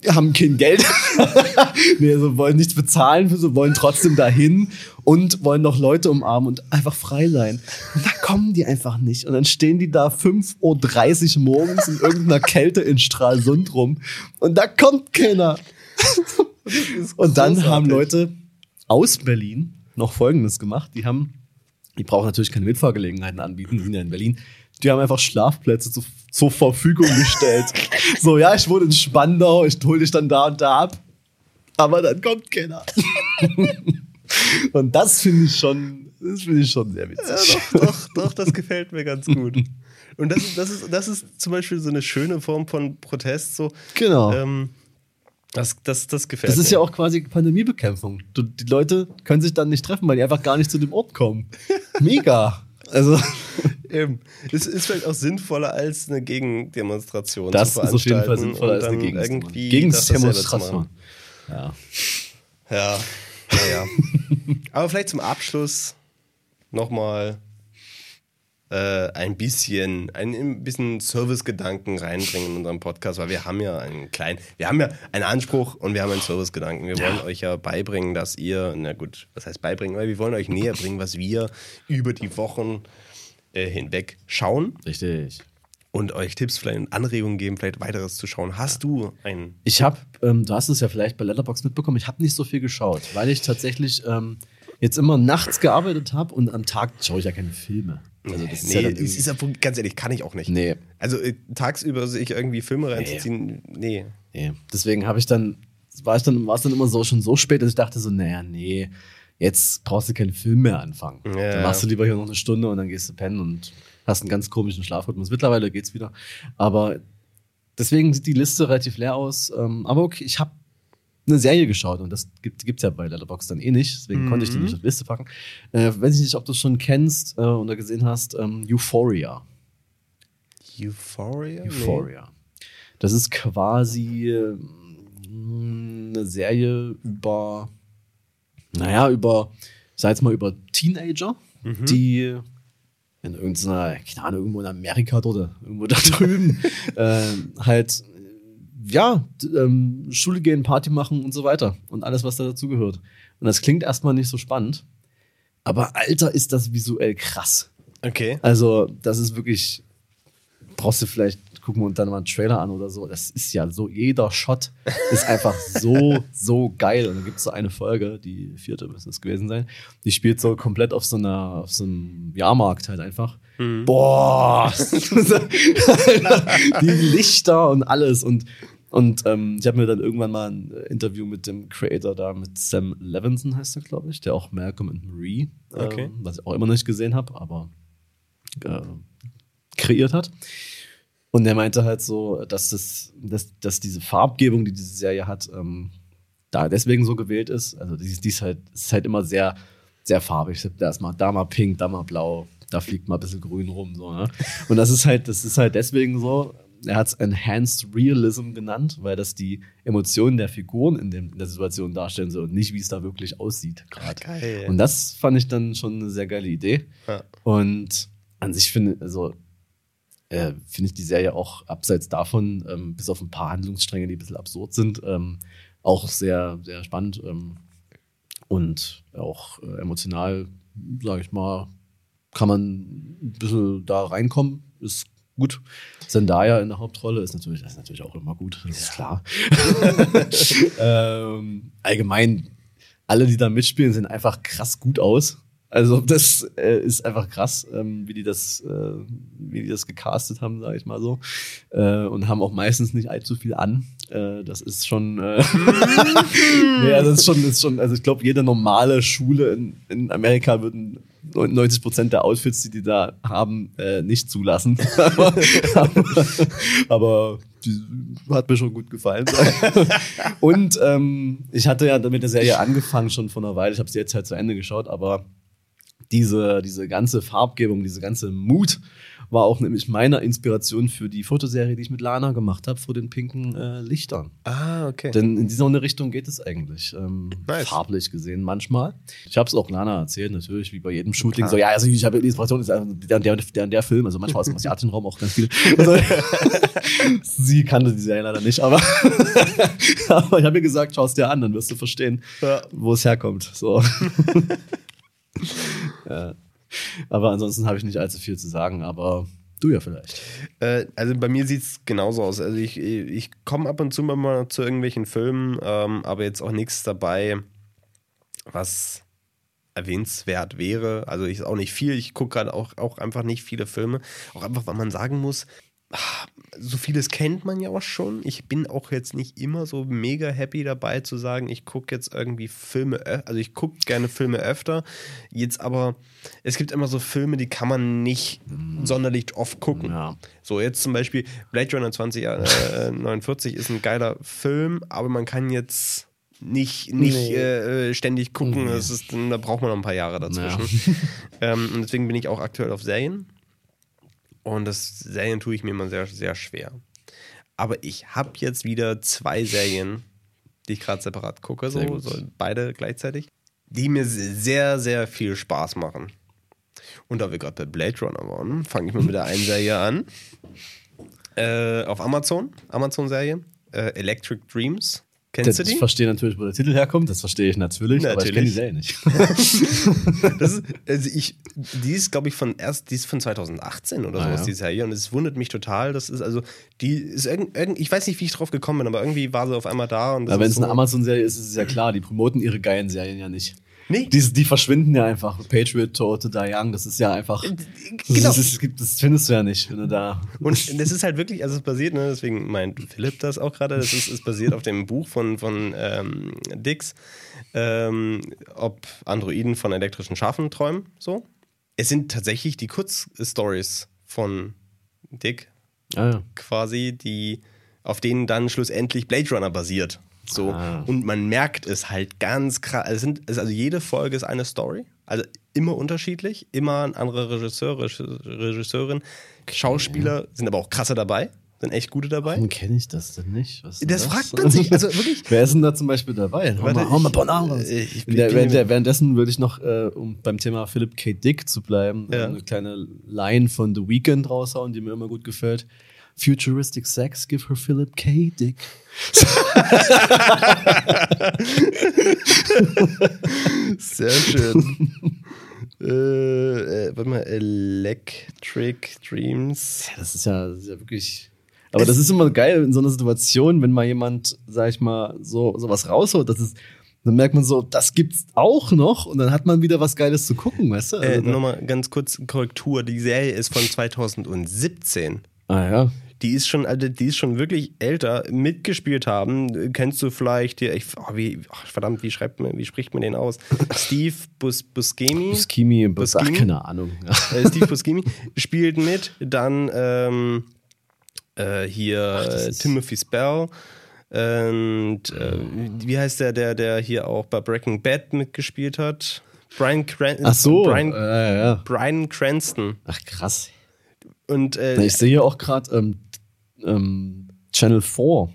S1: haben kein Geld, nee, so wollen nichts bezahlen, so wollen trotzdem dahin und wollen noch Leute umarmen und einfach frei sein. Und da kommen die einfach nicht. Und dann stehen die da 5.30 Uhr morgens in irgendeiner Kälte in Stralsund rum und da kommt keiner. Und dann haben Leute aus Berlin noch Folgendes gemacht. Die haben, die brauchen natürlich keine Mitfahrgelegenheiten anbieten, die sind ja in Berlin. Die haben einfach Schlafplätze zu, zur Verfügung gestellt. so, ja, ich wohne in Spandau, ich hol dich dann da und da ab. Aber dann kommt keiner. und das finde ich schon, das finde ich schon sehr
S2: Ja,
S1: witzig.
S2: doch, doch, doch, das gefällt mir ganz gut. Und das ist, das, ist, das ist zum Beispiel so eine schöne Form von Protest. So.
S1: Genau.
S2: Ähm, das, das, das gefällt
S1: Das ist
S2: mir.
S1: ja auch quasi Pandemiebekämpfung. Die Leute können sich dann nicht treffen, weil die einfach gar nicht zu dem Ort kommen. Mega. Also,
S2: Eben. Es ist vielleicht auch sinnvoller als eine Gegendemonstration.
S1: das
S2: zu
S1: ist auf jeden Fall sinnvoller als eine Gegendemonstration. Gegendemonstration. Ja.
S2: Ja, naja. Aber vielleicht zum Abschluss nochmal äh, ein bisschen, ein, ein bisschen Servicegedanken reinbringen in unseren Podcast, weil wir haben ja einen kleinen, wir haben ja einen Anspruch und wir haben einen Servicegedanken. Wir wollen euch ja beibringen, dass ihr, na gut, was heißt beibringen, weil wir wollen euch näher bringen, was wir über die Wochen äh, hinweg schauen.
S1: Richtig.
S2: und euch Tipps vielleicht und Anregungen geben, vielleicht weiteres zu schauen. Hast du einen?
S1: Ich habe, ähm, du hast es ja vielleicht bei Letterbox mitbekommen, ich habe nicht so viel geschaut, weil ich tatsächlich ähm, jetzt immer nachts gearbeitet habe und am Tag schaue ich ja keine Filme. Also das ist
S2: nee,
S1: ja
S2: es
S1: irgendwie-
S2: ist ja, ganz ehrlich, kann ich auch nicht.
S1: nee,
S2: Also äh, tagsüber sich irgendwie Filme reinzuziehen, nee.
S1: nee. Deswegen habe ich dann, war ich dann, war es dann immer so schon so spät, dass ich dachte so, naja, nee, jetzt brauchst du keinen Film mehr anfangen.
S2: Ja.
S1: Dann machst du lieber hier noch eine Stunde und dann gehst du pennen und hast einen ganz komischen Schlafrhythmus. Mittlerweile geht's wieder. Aber deswegen sieht die Liste relativ leer aus. Ähm, aber okay, ich habe eine Serie geschaut und das gibt, gibt's ja bei Letterboxd dann eh nicht, deswegen konnte ich die nicht auf die Liste packen. Äh, weiß ich nicht, ob du es schon kennst äh, oder gesehen hast, ähm, Euphoria.
S2: Euphoria?
S1: Euphoria. Das ist quasi ähm, eine Serie über, naja, über, sag jetzt mal, über Teenager, die in irgendeiner, keine Ahnung, irgendwo in Amerika oder irgendwo da drüben äh, halt, ja, ähm, Schule gehen, Party machen und so weiter und alles, was da dazugehört. Und das klingt erstmal nicht so spannend, aber Alter, ist das visuell krass.
S2: Okay.
S1: Also, das ist wirklich, brauchst du vielleicht gucken wir uns dann mal einen Trailer an oder so. Das ist ja so, jeder Shot ist einfach so, so geil. Und dann gibt es so eine Folge, die vierte müsste es gewesen sein, die spielt so komplett auf so einer, auf so einem Jahrmarkt halt einfach. Boah! die Lichter und alles. Und, und ähm, ich habe mir dann irgendwann mal ein Interview mit dem Creator da, mit Sam Levinson heißt er, glaube ich, der auch Malcolm and Marie,
S2: Okay.
S1: was ich auch immer noch nicht gesehen habe, aber äh, kreiert hat. Und er meinte halt so, dass, das, dass, dass diese Farbgebung, die diese Serie hat, ähm, da deswegen so gewählt ist. Also die, ist- die ist halt, ist halt immer sehr, sehr farbig. Da ist mal, da mal pink, da mal blau, da fliegt mal ein bisschen grün rum. So, ne? Und das ist halt, das ist halt deswegen so. Er hat es Enhanced Realism genannt, weil das die Emotionen der Figuren in, dem, in der Situation darstellen soll und nicht, wie es da wirklich aussieht.
S2: Geil.
S1: Und das fand ich dann schon eine sehr geile Idee.
S2: Ja.
S1: Und an sich finde also, äh, finde ich die Serie auch abseits davon, ähm, bis auf ein paar Handlungsstränge, die ein bisschen absurd sind, ähm, auch sehr, sehr spannend ähm, und auch äh, emotional, sage ich mal, kann man ein bisschen da reinkommen. Ist gut. Zendaya in der Hauptrolle ist natürlich, das ist natürlich auch immer gut, das ist klar. ähm, allgemein, alle, die da mitspielen, sehen einfach krass gut aus. Also das äh, ist einfach krass, ähm, wie die das, äh, wie die das gecastet haben, sage ich mal so, äh, und haben auch meistens nicht allzu viel an. Äh, das ist schon, äh, nee, also das ist schon, ist schon, also ich glaube, jede normale Schule in, in Amerika würden 90 Prozent der Outfits, die die da haben, äh, nicht zulassen. aber, aber, aber die hat mir schon gut gefallen. Und ähm, ich hatte ja mit der Serie angefangen schon vor einer Weile. Ich habe sie jetzt halt zu Ende geschaut, aber diese, diese ganze Farbgebung, diese ganze Mut war auch nämlich meiner Inspiration für die Fotoserie, die ich mit Lana gemacht habe, vor den pinken äh, Lichtern.
S2: Ah, okay.
S1: Denn in dieser eine Richtung geht es eigentlich. Ähm,
S2: Nice.
S1: Farblich gesehen manchmal. Ich habe es auch Lana erzählt, natürlich, wie bei jedem Shooting.
S2: Klar.
S1: So, ja, also ich habe die Inspiration, ist der, der, der, der, der Film, also manchmal aus dem asiatischen Raum auch ganz viel. Also, sie kannte die Serie leider nicht, aber, aber ich habe ihr gesagt, schau es dir an, dann wirst du verstehen,
S2: Ja.
S1: wo es herkommt. So. Aber ansonsten habe ich nicht allzu viel zu sagen, aber du ja vielleicht.
S2: Äh, also bei mir sieht es genauso aus. Also ich, ich komme ab und zu mal zu irgendwelchen Filmen, ähm, aber jetzt auch nichts dabei, was erwähnenswert wäre. Also ich auch nicht viel. Ich gucke gerade auch, auch einfach nicht viele Filme. Auch einfach, weil man sagen muss, so vieles kennt man ja auch schon. Ich bin auch jetzt nicht immer so mega happy dabei zu sagen, ich gucke jetzt irgendwie Filme, also ich gucke gerne Filme öfter. Jetzt aber, es gibt immer so Filme, die kann man nicht sonderlich oft gucken.
S1: Ja.
S2: So, jetzt zum Beispiel Blade Runner 2049 ist ein geiler Film, aber man kann jetzt nicht, nicht
S1: Nee.
S2: äh, äh, ständig gucken.
S1: Nee.
S2: Das ist, da braucht man noch ein paar Jahre dazwischen. ähm, und deswegen bin ich auch aktuell auf Serien. Und das Serien tue ich mir immer sehr, sehr schwer. Aber ich habe jetzt wieder zwei Serien, die ich gerade separat gucke, so, so beide gleichzeitig, die mir sehr, sehr viel Spaß machen. Und da wir gerade bei Blade Runner waren, fange ich mal mit der einen Serie an. Äh, auf Amazon, Amazon-Serie, äh, Electric Dreams. Kennst
S1: Das-
S2: du
S1: Ich
S2: die?
S1: verstehe natürlich, wo der Titel herkommt, das verstehe ich natürlich, aber ich kenne die
S2: Natürlich.
S1: Serie nicht.
S2: Das ist, also ich, die ist, glaube ich, von erst, die ist von 2018 oder
S1: Ah,
S2: sowas,
S1: ja.
S2: die Serie. Und es wundert mich total. Das ist also, die ist irgend, irgend, ich weiß nicht, wie ich drauf gekommen bin, aber irgendwie war sie auf einmal da. Und
S1: Aber wenn es eine
S2: so-
S1: Amazon-Serie ist, ist es ja klar, die promoten ihre geilen Serien ja nicht.
S2: Nee.
S1: Die, die verschwinden ja einfach. Patriot, Tote, Die Young, das ist ja einfach. Das,
S2: Genau.
S1: ist, das, gibt- das findest du ja nicht, wenn du da.
S2: Und das ist halt wirklich, also es basiert, ne, deswegen meint Philipp das auch gerade, das ist, es basiert auf dem Buch von, von ähm, Dix, ähm, ob Androiden von elektrischen Schafen träumen, so. Es sind tatsächlich die Kurzstories von Dick
S1: Ah, ja.
S2: quasi, die, auf denen dann schlussendlich Blade Runner basiert. So.
S1: Ah.
S2: Und man merkt es halt ganz krass. Also, es sind, es- also jede Folge ist eine Story. Also immer unterschiedlich, immer ein anderer Regisseur, Regisse- Regisseurin. Schauspieler sind aber auch krasse dabei, sind echt gute dabei.
S1: Warum kenne ich das denn nicht? Denn
S2: Das fragt man sich, also wirklich.
S1: Wer ist denn da zum Beispiel dabei? Hau
S2: Warte,
S1: mal, hau mal raus.
S2: äh,
S1: währenddessen würde ich noch, äh, um beim Thema Philip K. Dick zu bleiben,
S2: Ja.
S1: eine kleine Line von The Weeknd raushauen, die mir immer gut gefällt. Futuristic Sex, give her Philip K. Dick.
S2: Sehr schön. äh, äh, warte mal, Electric Dreams.
S1: Das ist ja, das ist ja wirklich. Aber das ist immer geil in so einer Situation, wenn mal jemand, sag ich mal, so sowas rausholt, das ist, dann merkt man so, das gibt's auch noch und dann hat man wieder was Geiles zu gucken, weißt du?
S2: Äh,
S1: Also da-
S2: Nochmal ganz kurz Korrektur. Die Serie ist von 2017.
S1: ah ja.
S2: Die ist schon, also die ist schon wirklich älter. Mitgespielt haben, kennst du vielleicht hier, ich, oh, wie, ach, verdammt, wie schreibt man, wie spricht man den aus? Steve Bus, Buscemi.
S1: Buskimi, Bus, ach,
S2: Buscemi?
S1: keine Ahnung.
S2: Äh, Steve Buscemi spielt mit. Dann ähm, äh, hier
S1: ist-
S2: Timothy Spell. Und äh, wie heißt der, der, der hier auch bei Breaking Bad mitgespielt hat? Brian, Cran
S1: Ach so.
S2: Brian,
S1: äh, ja.
S2: Brian Cranston.
S1: Ach krass.
S2: Und äh,
S1: Ich sehe hier auch gerade ähm, ähm, Channel 4.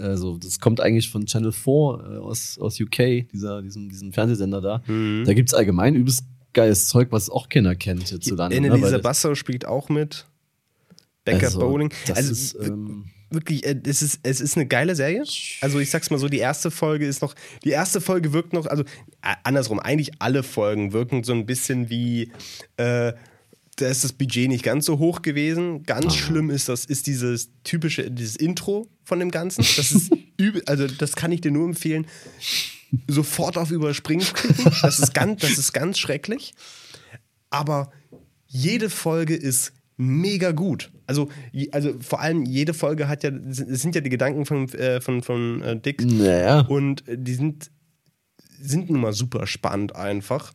S1: Also, das kommt eigentlich von Channel 4 äh, aus, aus UK, dieser, diesen, diesen Fernsehsender da.
S2: Mhm.
S1: Da gibt es allgemein übelst geiles Zeug, was auch keiner kennt hierzulande. ne?
S2: Annalisa
S1: Weil das-
S2: Basso spielt auch mit. Becker
S1: also,
S2: Bowling. Also
S1: ist, ähm,
S2: wirklich, äh, es ist, es ist eine geile Serie. Also ich sag's mal so, die erste Folge ist noch, die erste Folge wirkt noch, also andersrum, eigentlich alle Folgen wirken so ein bisschen wie, äh, da ist das Budget nicht ganz so hoch gewesen. Ganz schlimm ist das, ist dieses typische, dieses Intro von dem Ganzen. Das ist übel, also das kann ich dir nur empfehlen. Sofort auf Überspringen klicken. Das ist ganz, das ist ganz schrecklich. Aber jede Folge ist mega gut. Also, also vor allem jede Folge hat ja, sind ja die Gedanken von, äh, von, von äh, Dick
S1: naja.
S2: und äh, die sind, sind nun mal super spannend einfach.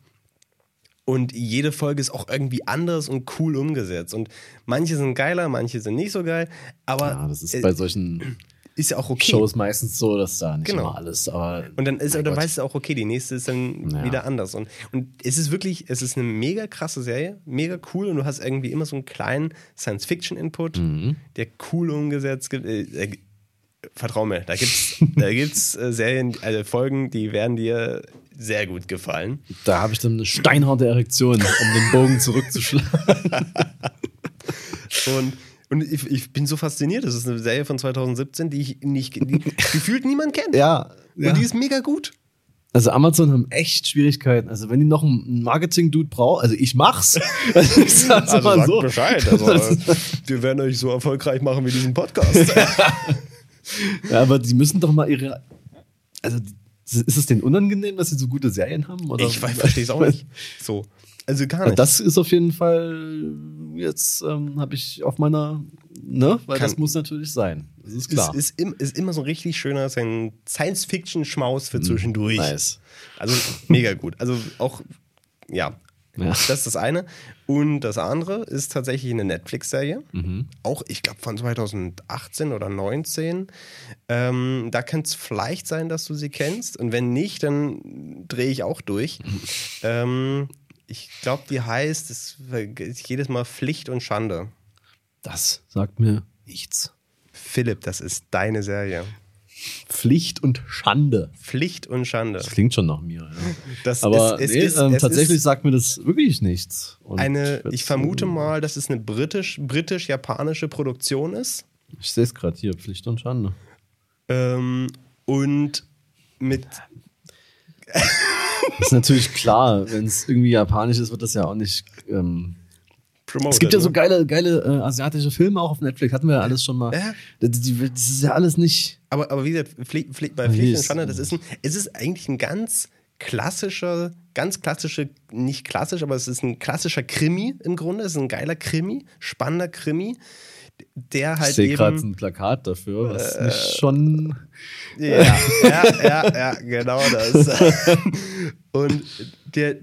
S2: Und jede Folge ist auch irgendwie anders und cool umgesetzt. Und manche sind geiler, manche sind nicht so geil. Aber
S1: Ja, das ist
S2: äh,
S1: bei solchen
S2: ist ja auch okay.
S1: Shows meistens so, dass da nicht
S2: Genau.
S1: immer alles, aber.
S2: Und dann, ist, dann
S1: Gott.
S2: weißt du auch, okay, die nächste ist dann
S1: Ja.
S2: wieder anders. Und, und es ist wirklich, es ist eine mega krasse Serie, mega cool und du hast irgendwie immer so einen kleinen Science-Fiction-Input,
S1: Mhm.
S2: der cool umgesetzt gibt. Äh, äh, vertrau mir, da gibt's, da gibt's äh, Serien, also Folgen, die werden dir sehr gut gefallen.
S1: Da habe ich dann eine steinharte Erektion, um den Bogen zurückzuschlagen.
S2: Und, und ich, ich bin so fasziniert. Das ist eine Serie von 2017, die ich nicht, die gefühlt niemand kennt.
S1: ja.
S2: Und die ist mega gut.
S1: Also Amazon haben echt Schwierigkeiten. Also wenn die noch einen Marketing-Dude brauchen, also ich mach's. Also ich sag's
S2: Also
S1: mal
S2: sagt
S1: so.
S2: Bescheid. Also, äh, wir werden euch so erfolgreich machen wie diesen Podcast.
S1: Ja, aber die müssen doch mal ihre. Also ist es denen unangenehm, dass sie so gute Serien haben? Oder?
S2: Ich verstehe es auch nicht. So. Also gar nicht.
S1: Das ist auf jeden Fall jetzt ähm, habe ich auf meiner, ne, weil
S2: Kann-
S1: das muss natürlich sein. Das ist klar.
S2: ist, ist, im, ist immer so ein richtig schöner Science-Fiction-Schmaus für zwischendurch.
S1: nice.
S2: Also mega gut. Also auch, ja.
S1: Ja.
S2: Das ist das eine. Und das andere ist tatsächlich eine Netflix-Serie.
S1: Mhm.
S2: Auch, ich glaube, von 2018 oder 19. Ähm, da kann es vielleicht sein, dass du sie kennst. Und wenn nicht, dann drehe ich auch durch. Ähm, ich glaube, die heißt, es ist jedes Mal Pflicht und Schande.
S1: Das sagt mir nichts.
S2: Philipp, das ist deine Serie.
S1: Pflicht und Schande.
S2: Pflicht und Schande.
S1: Das klingt schon nach mir. Ja.
S2: Das
S1: Aber
S2: es, es
S1: nee,
S2: ist,
S1: ähm, tatsächlich sagt mir das wirklich nichts. Und
S2: eine, ich vermute mal, dass es eine britisch, britisch-japanische Produktion ist.
S1: Ich sehe es gerade hier, Pflicht und Schande.
S2: Ähm, und mit
S1: Das ist natürlich klar, wenn es irgendwie japanisch ist, wird das ja auch nicht. Ähm,
S2: promoted.
S1: es gibt ja
S2: ne?
S1: so geile, geile äh, asiatische Filme auch auf Netflix, hatten wir ja alles schon mal.
S2: Ja.
S1: Das, das ist ja alles nicht.
S2: Aber, aber wie gesagt, Pfle Pfle bei Pflicht und Schande, das ist ein, es ist eigentlich ein ganz klassischer, ganz klassische, nicht klassisch, aber es ist ein klassischer Krimi im Grunde. Es ist ein geiler Krimi, spannender Krimi, der
S1: Ich
S2: halt
S1: sehe gerade ein Plakat dafür, was
S2: Äh,
S1: mich schon.
S2: Ja, ja, ja, ja, genau das. Und der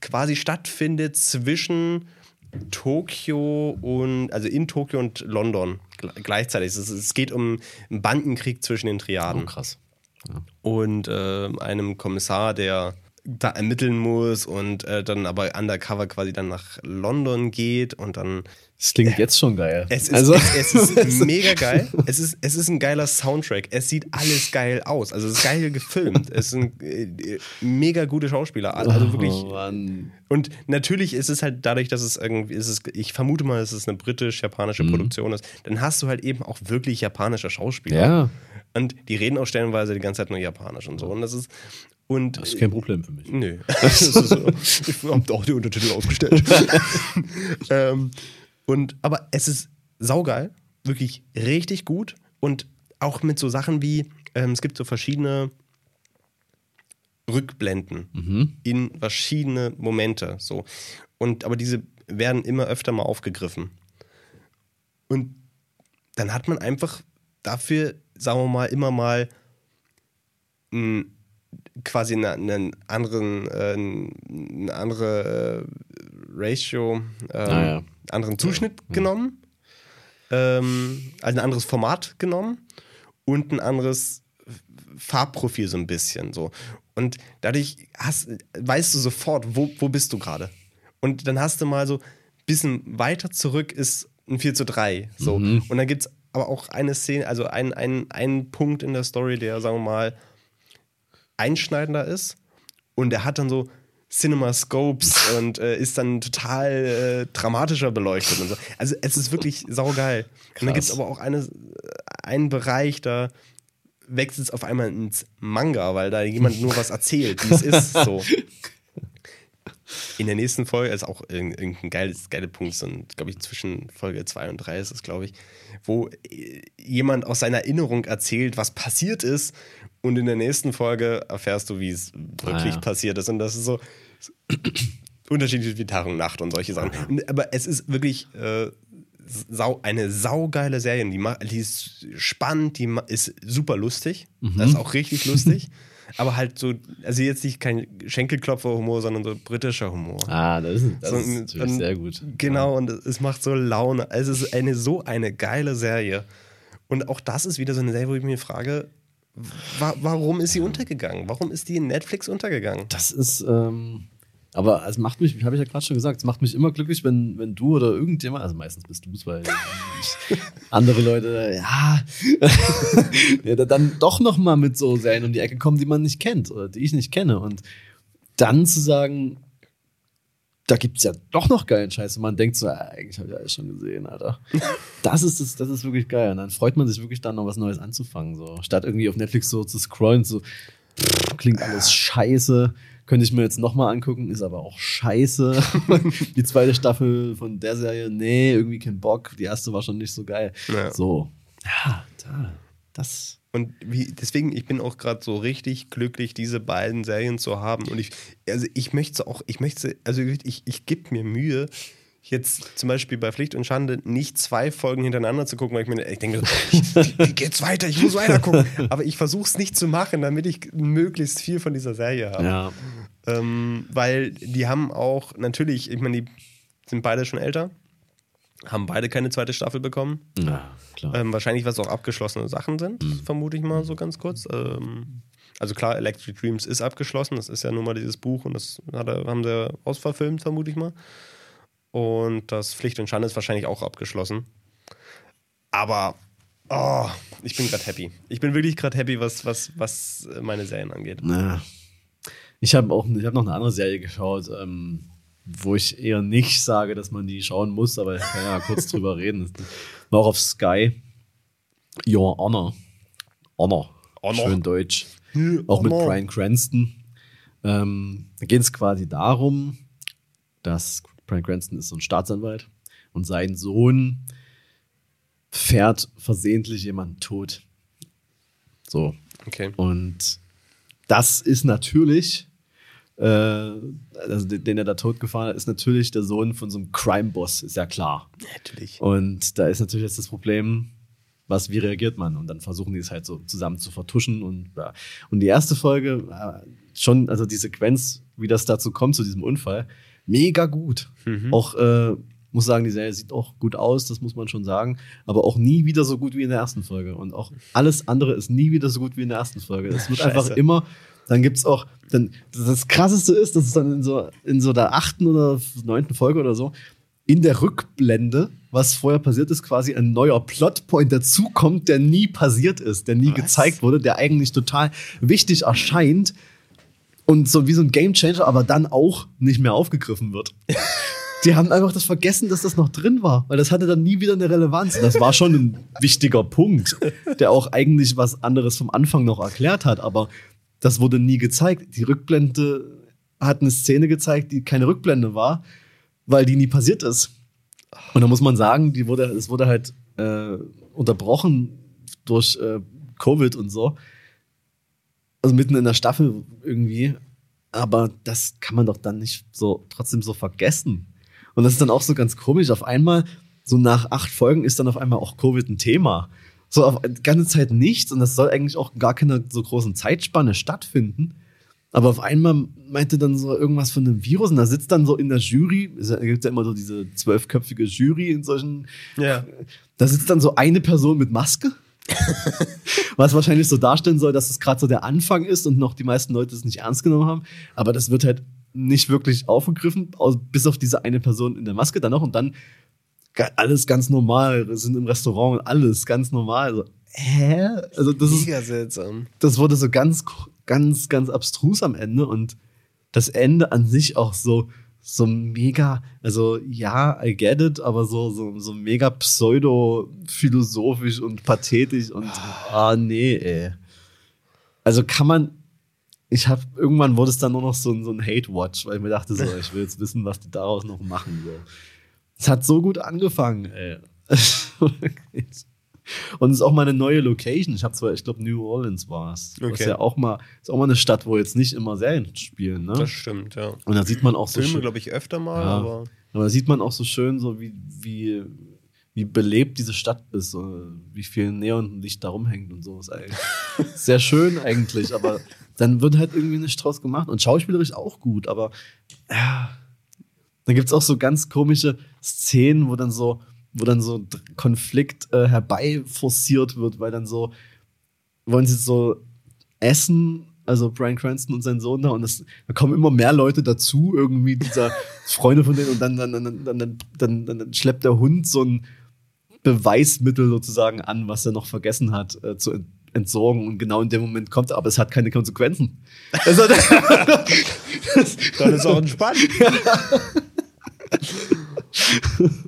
S2: quasi stattfindet zwischen Tokio und, also in Tokio und London gle- gleichzeitig. Es, es geht um einen Bandenkrieg zwischen den Triaden.
S1: Oh, krass.
S2: und äh, einem Kommissar, der da ermitteln muss und äh, dann aber undercover quasi dann nach London geht und dann
S1: Das klingt jetzt schon geil.
S2: es ist,
S1: also,
S2: es, es ist mega geil. Es ist, es ist ein geiler Soundtrack. Es sieht alles geil aus. Also es ist geil gefilmt. Es sind äh, mega gute Schauspieler. Also wirklich.
S1: Oh.
S2: Und natürlich ist es halt dadurch, dass es irgendwie, ist es, ich vermute mal, dass es eine britisch-japanische
S1: Mhm.
S2: Produktion ist, dann hast du halt eben auch wirklich japanische Schauspieler.
S1: Ja,
S2: Und die reden auch stellenweise die ganze Zeit nur Japanisch und so. Und das ist. Und
S1: das ist kein Problem für mich.
S2: Nö. Ich habe auch die Untertitel aufgestellt. ähm, und, aber es ist saugeil, wirklich richtig gut. Und auch mit so Sachen wie, ähm, es gibt so verschiedene Rückblenden in verschiedene Momente. So. Und, aber diese werden immer öfter mal aufgegriffen. Und dann hat man einfach dafür, sagen wir mal, immer mal ein, quasi eine, einen anderen, äh, eine andere äh, Ratio, ähm,
S1: Ah, ja.
S2: anderen Zuschnitt genommen, ähm, also ein anderes Format genommen und ein anderes Farbprofil so ein bisschen so. Und dadurch hast, weißt du sofort, wo, wo bist du gerade. Und dann hast du mal so ein bisschen weiter zurück ist ein 4 zu 3. So. Und dann gibt es aber auch eine Szene, also ein, ein, ein Punkt in der Story, der, sagen wir mal, einschneidender ist. Und er hat dann so Cinema-Scopes und äh, ist dann total äh, dramatischer beleuchtet und so. Also es ist wirklich saugeil. Und dann gibt es
S1: Krass.
S2: aber auch eine, einen Bereich, da wechselt es auf einmal ins Manga, weil da jemand nur was erzählt, wie es ist. So. In der nächsten Folge ist auch irg- irgendein geiles, geiler Punkt, so glaube ich, zwischen Folge 2 und 3 ist es, glaube ich, wo äh, jemand aus seiner Erinnerung erzählt, was passiert ist, und in der nächsten Folge erfährst du, wie es wirklich
S1: Ah, ja.
S2: passiert ist. Und das ist so unterschiedlich wie Tag und Nacht und solche Sachen. Aber es ist wirklich äh, sau, eine saugeile Serie. Die, die ist spannend, die ist super lustig. Das ist auch richtig lustig. Aber halt so, also jetzt nicht kein Schenkelklopfer-Humor, sondern so britischer Humor.
S1: Ah, das ist, das
S2: So,
S1: ist natürlich
S2: und-
S1: sehr gut.
S2: Genau, und es macht so Laune. Es ist eine so eine geile Serie. Und auch das ist wieder so eine Serie, wo ich mir frage, wa warum ist sie untergegangen? Warum ist die in Netflix untergegangen?
S1: Das ist, ähm, aber es macht mich, habe ich ja gerade schon gesagt, es macht mich immer glücklich, wenn, wenn du oder irgendjemand, also meistens bist du es, weil ich, andere Leute, ja, ja, da- dann doch noch mal mit so Serien um die Ecke kommen, die man nicht kennt oder die ich nicht kenne. Und dann zu sagen, da gibt es ja doch noch geilen Scheiß. Und man denkt so, ja, eigentlich habe ich alles schon gesehen, Alter. Das ist, das, das ist wirklich geil. Und dann freut man sich wirklich dann noch was Neues anzufangen. So. Statt irgendwie auf Netflix so zu scrollen, so pff, klingt alles scheiße. Könnte ich mir jetzt nochmal angucken, ist aber auch scheiße. die zweite Staffel von der Serie, nee, irgendwie kein Bock. Die erste war schon nicht so geil.
S2: Ja.
S1: So. Ja, da, das.
S2: Und wie, deswegen, ich bin auch gerade so richtig glücklich, diese beiden Serien zu haben. Und ich, also ich möchte auch, ich möchte, also ich, ich gebe mir Mühe, jetzt zum Beispiel bei Pflicht und Schande nicht zwei Folgen hintereinander zu gucken, weil ich mir, ich denke, wie geht's weiter? Ich muss weiter gucken. Aber ich versuche es nicht zu machen, damit ich möglichst viel von dieser Serie habe.
S1: Ja.
S2: Ähm, weil die haben auch, natürlich, ich meine, die sind beide schon älter, haben beide keine zweite Staffel bekommen.
S1: Ja, klar.
S2: Ähm, wahrscheinlich, was auch abgeschlossene Sachen sind,
S1: Mhm.
S2: vermute ich mal so ganz kurz. Ähm, also klar, Electric Dreams ist abgeschlossen, das ist ja nun mal dieses Buch und das hat, haben sie ausverfilmt, vermute ich mal. Und das Pflicht und Schande ist wahrscheinlich auch abgeschlossen. Aber oh, ich bin gerade happy. Ich bin wirklich gerade happy, was, was, was meine Serien angeht.
S1: Na, ich habe auch ich hab noch eine andere Serie geschaut, ähm, wo ich eher nicht sage, dass man die schauen muss, aber ich kann ja kurz drüber reden. War auch auf Sky. Your Honor. Honor.
S2: Honor.
S1: Schön deutsch.
S2: Ja,
S1: Auch mit
S2: Honor.
S1: Brian Cranston. Ähm, da geht es quasi darum, dass Brian Cranston ist so ein Staatsanwalt und sein Sohn fährt versehentlich jemanden tot. So.
S2: Okay.
S1: Und das ist natürlich, äh, also den, den er da totgefahren hat, ist natürlich der Sohn von so einem Crime-Boss, ist ja klar.
S2: Natürlich.
S1: Und da ist natürlich jetzt das Problem, was, wie reagiert man? Und dann versuchen die es halt so zusammen zu vertuschen und ja. Und die erste Folge, äh, schon, also die Sequenz, wie das dazu kommt, zu diesem Unfall, mega gut. Auch, äh, muss sagen, die Serie sieht auch gut aus, das muss man schon sagen, aber auch nie wieder so gut wie in der ersten Folge. Und auch alles andere ist nie wieder so gut wie in der ersten Folge. Es wird
S2: Scheiße.
S1: einfach immer, dann gibt's auch, dann, das krasseste ist, dass es dann in so, in so der achten oder neunten Folge oder so, in der Rückblende, was vorher passiert ist, quasi ein neuer Plotpoint dazukommt, der nie passiert ist, der nie
S2: Was?
S1: gezeigt wurde, der eigentlich total wichtig erscheint und so wie so ein Gamechanger, aber dann auch nicht mehr aufgegriffen wird. Die haben einfach das vergessen, dass das noch drin war, weil das hatte dann nie wieder eine Relevanz. Das war schon ein wichtiger Punkt, der auch eigentlich was anderes vom Anfang noch erklärt hat, aber das wurde nie gezeigt. Die Rückblende hat eine Szene gezeigt, die keine Rückblende war, weil die nie passiert ist. Und da muss man sagen, die wurde, es wurde halt äh, unterbrochen durch äh, Covid und so. Also mitten in der Staffel irgendwie. Aber das kann man doch dann nicht so trotzdem so vergessen. Und das ist dann auch so ganz komisch. Auf einmal, so nach acht Folgen, ist dann auf einmal auch Covid ein Thema. So auf die ganze Zeit nichts. Und das soll eigentlich auch gar keine so großen Zeitspanne stattfinden. Aber auf einmal meinte dann so irgendwas von einem Virus und da sitzt dann so in der Jury, es gibt ja immer so diese zwölfköpfige Jury in solchen,
S2: Ja.
S1: da sitzt dann so eine Person mit Maske, was wahrscheinlich so darstellen soll, dass es gerade so der Anfang ist und noch die meisten Leute es nicht ernst genommen haben. Aber das wird halt nicht wirklich aufgegriffen, bis auf diese eine Person in der Maske dann noch und dann alles ganz normal, wir sind im Restaurant und alles ganz normal. So, hä? Also das ist
S2: Mega seltsam.
S1: das wurde so ganz, ganz, ganz abstrus am Ende und das Ende an sich auch so, so mega, also ja, I get it, aber so, so, so mega pseudo-philosophisch und pathetisch und ah, nee, ey. Also kann man, ich habe irgendwann wurde es dann nur noch so, ein- so ein Hate-Watch, weil ich mir dachte, so, ich will jetzt wissen, was die daraus noch machen. So. Es hat so gut angefangen, ey. Und es ist auch mal eine neue Location. Ich habe zwar, ich glaube, New Orleans war es. Das
S2: Okay.
S1: ist ja auch mal, ist auch mal eine Stadt, wo jetzt nicht immer Serien spielen. Ne?
S2: Das stimmt, ja.
S1: Und da sieht man auch so
S2: Filme,
S1: schön,
S2: glaube ich, öfter mal,
S1: Ja.
S2: aber
S1: aber da sieht man auch so schön, so wie, wie, wie belebt diese Stadt ist, wie viel Neonlicht da rumhängt und so. Ist eigentlich sehr schön eigentlich, aber dann wird halt irgendwie nicht draus gemacht. Und schauspielerisch auch gut, aber ja. Dann gibt's auch so ganz komische Szenen, wo dann so, wo dann so Konflikt äh, herbeiforciert wird, weil dann so, wollen sie so essen, also Brian Cranston und sein Sohn da, und das, da kommen immer mehr Leute dazu, irgendwie dieser Freunde von denen, und dann, dann, dann, dann, dann, dann, dann, dann schleppt der Hund so ein Beweismittel sozusagen an, was er noch vergessen hat äh, zu ent entsorgen. Und genau in dem Moment kommt er, aber es hat keine Konsequenzen. Also,
S2: dann ist auch entspannt.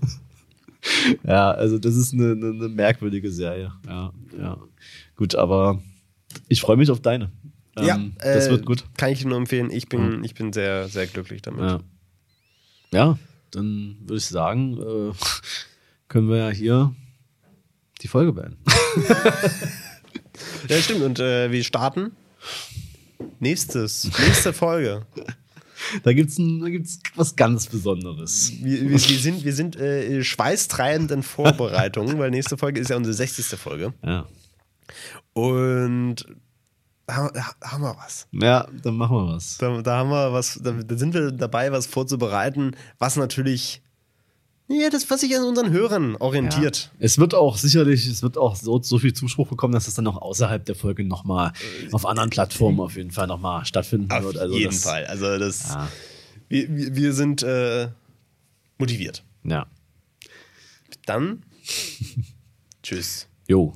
S1: Ja, also das ist eine, eine, eine merkwürdige Serie. Ja, ja. Gut, aber ich freue mich auf deine. Ähm,
S2: ja,
S1: das
S2: äh,
S1: wird gut.
S2: Kann ich nur empfehlen. Ich bin,
S1: Ja.
S2: ich bin sehr, sehr glücklich damit.
S1: Ja. ja, dann würde ich sagen, äh, können wir ja hier die Folge beenden.
S2: Ja, stimmt. Und äh, wir starten nächstes, nächste Folge.
S1: Da gibt's ein, da gibt's was ganz Besonderes.
S2: Wir, wir, wir sind, wir sind äh, schweißtreibend in Vorbereitungen, weil nächste Folge ist ja unsere 60. Folge.
S1: Ja.
S2: Und haben- da haben wir was.
S1: Ja, dann machen wir was.
S2: Da, da haben wir was, da, da sind wir dabei, was vorzubereiten, was natürlich ja, das, was sich an unseren Hörern orientiert.
S1: Es wird auch sicherlich, es wird auch so, so viel Zuspruch bekommen, dass es dann auch außerhalb der Folge nochmal auf anderen Plattformen auf jeden Fall nochmal stattfinden
S2: Auf
S1: wird. Also
S2: jeden
S1: das,
S2: Fall. Also das,
S1: Ja.
S2: wir, wir, wir sind äh, motiviert.
S1: ja.
S2: Dann tschüss.
S1: Jo.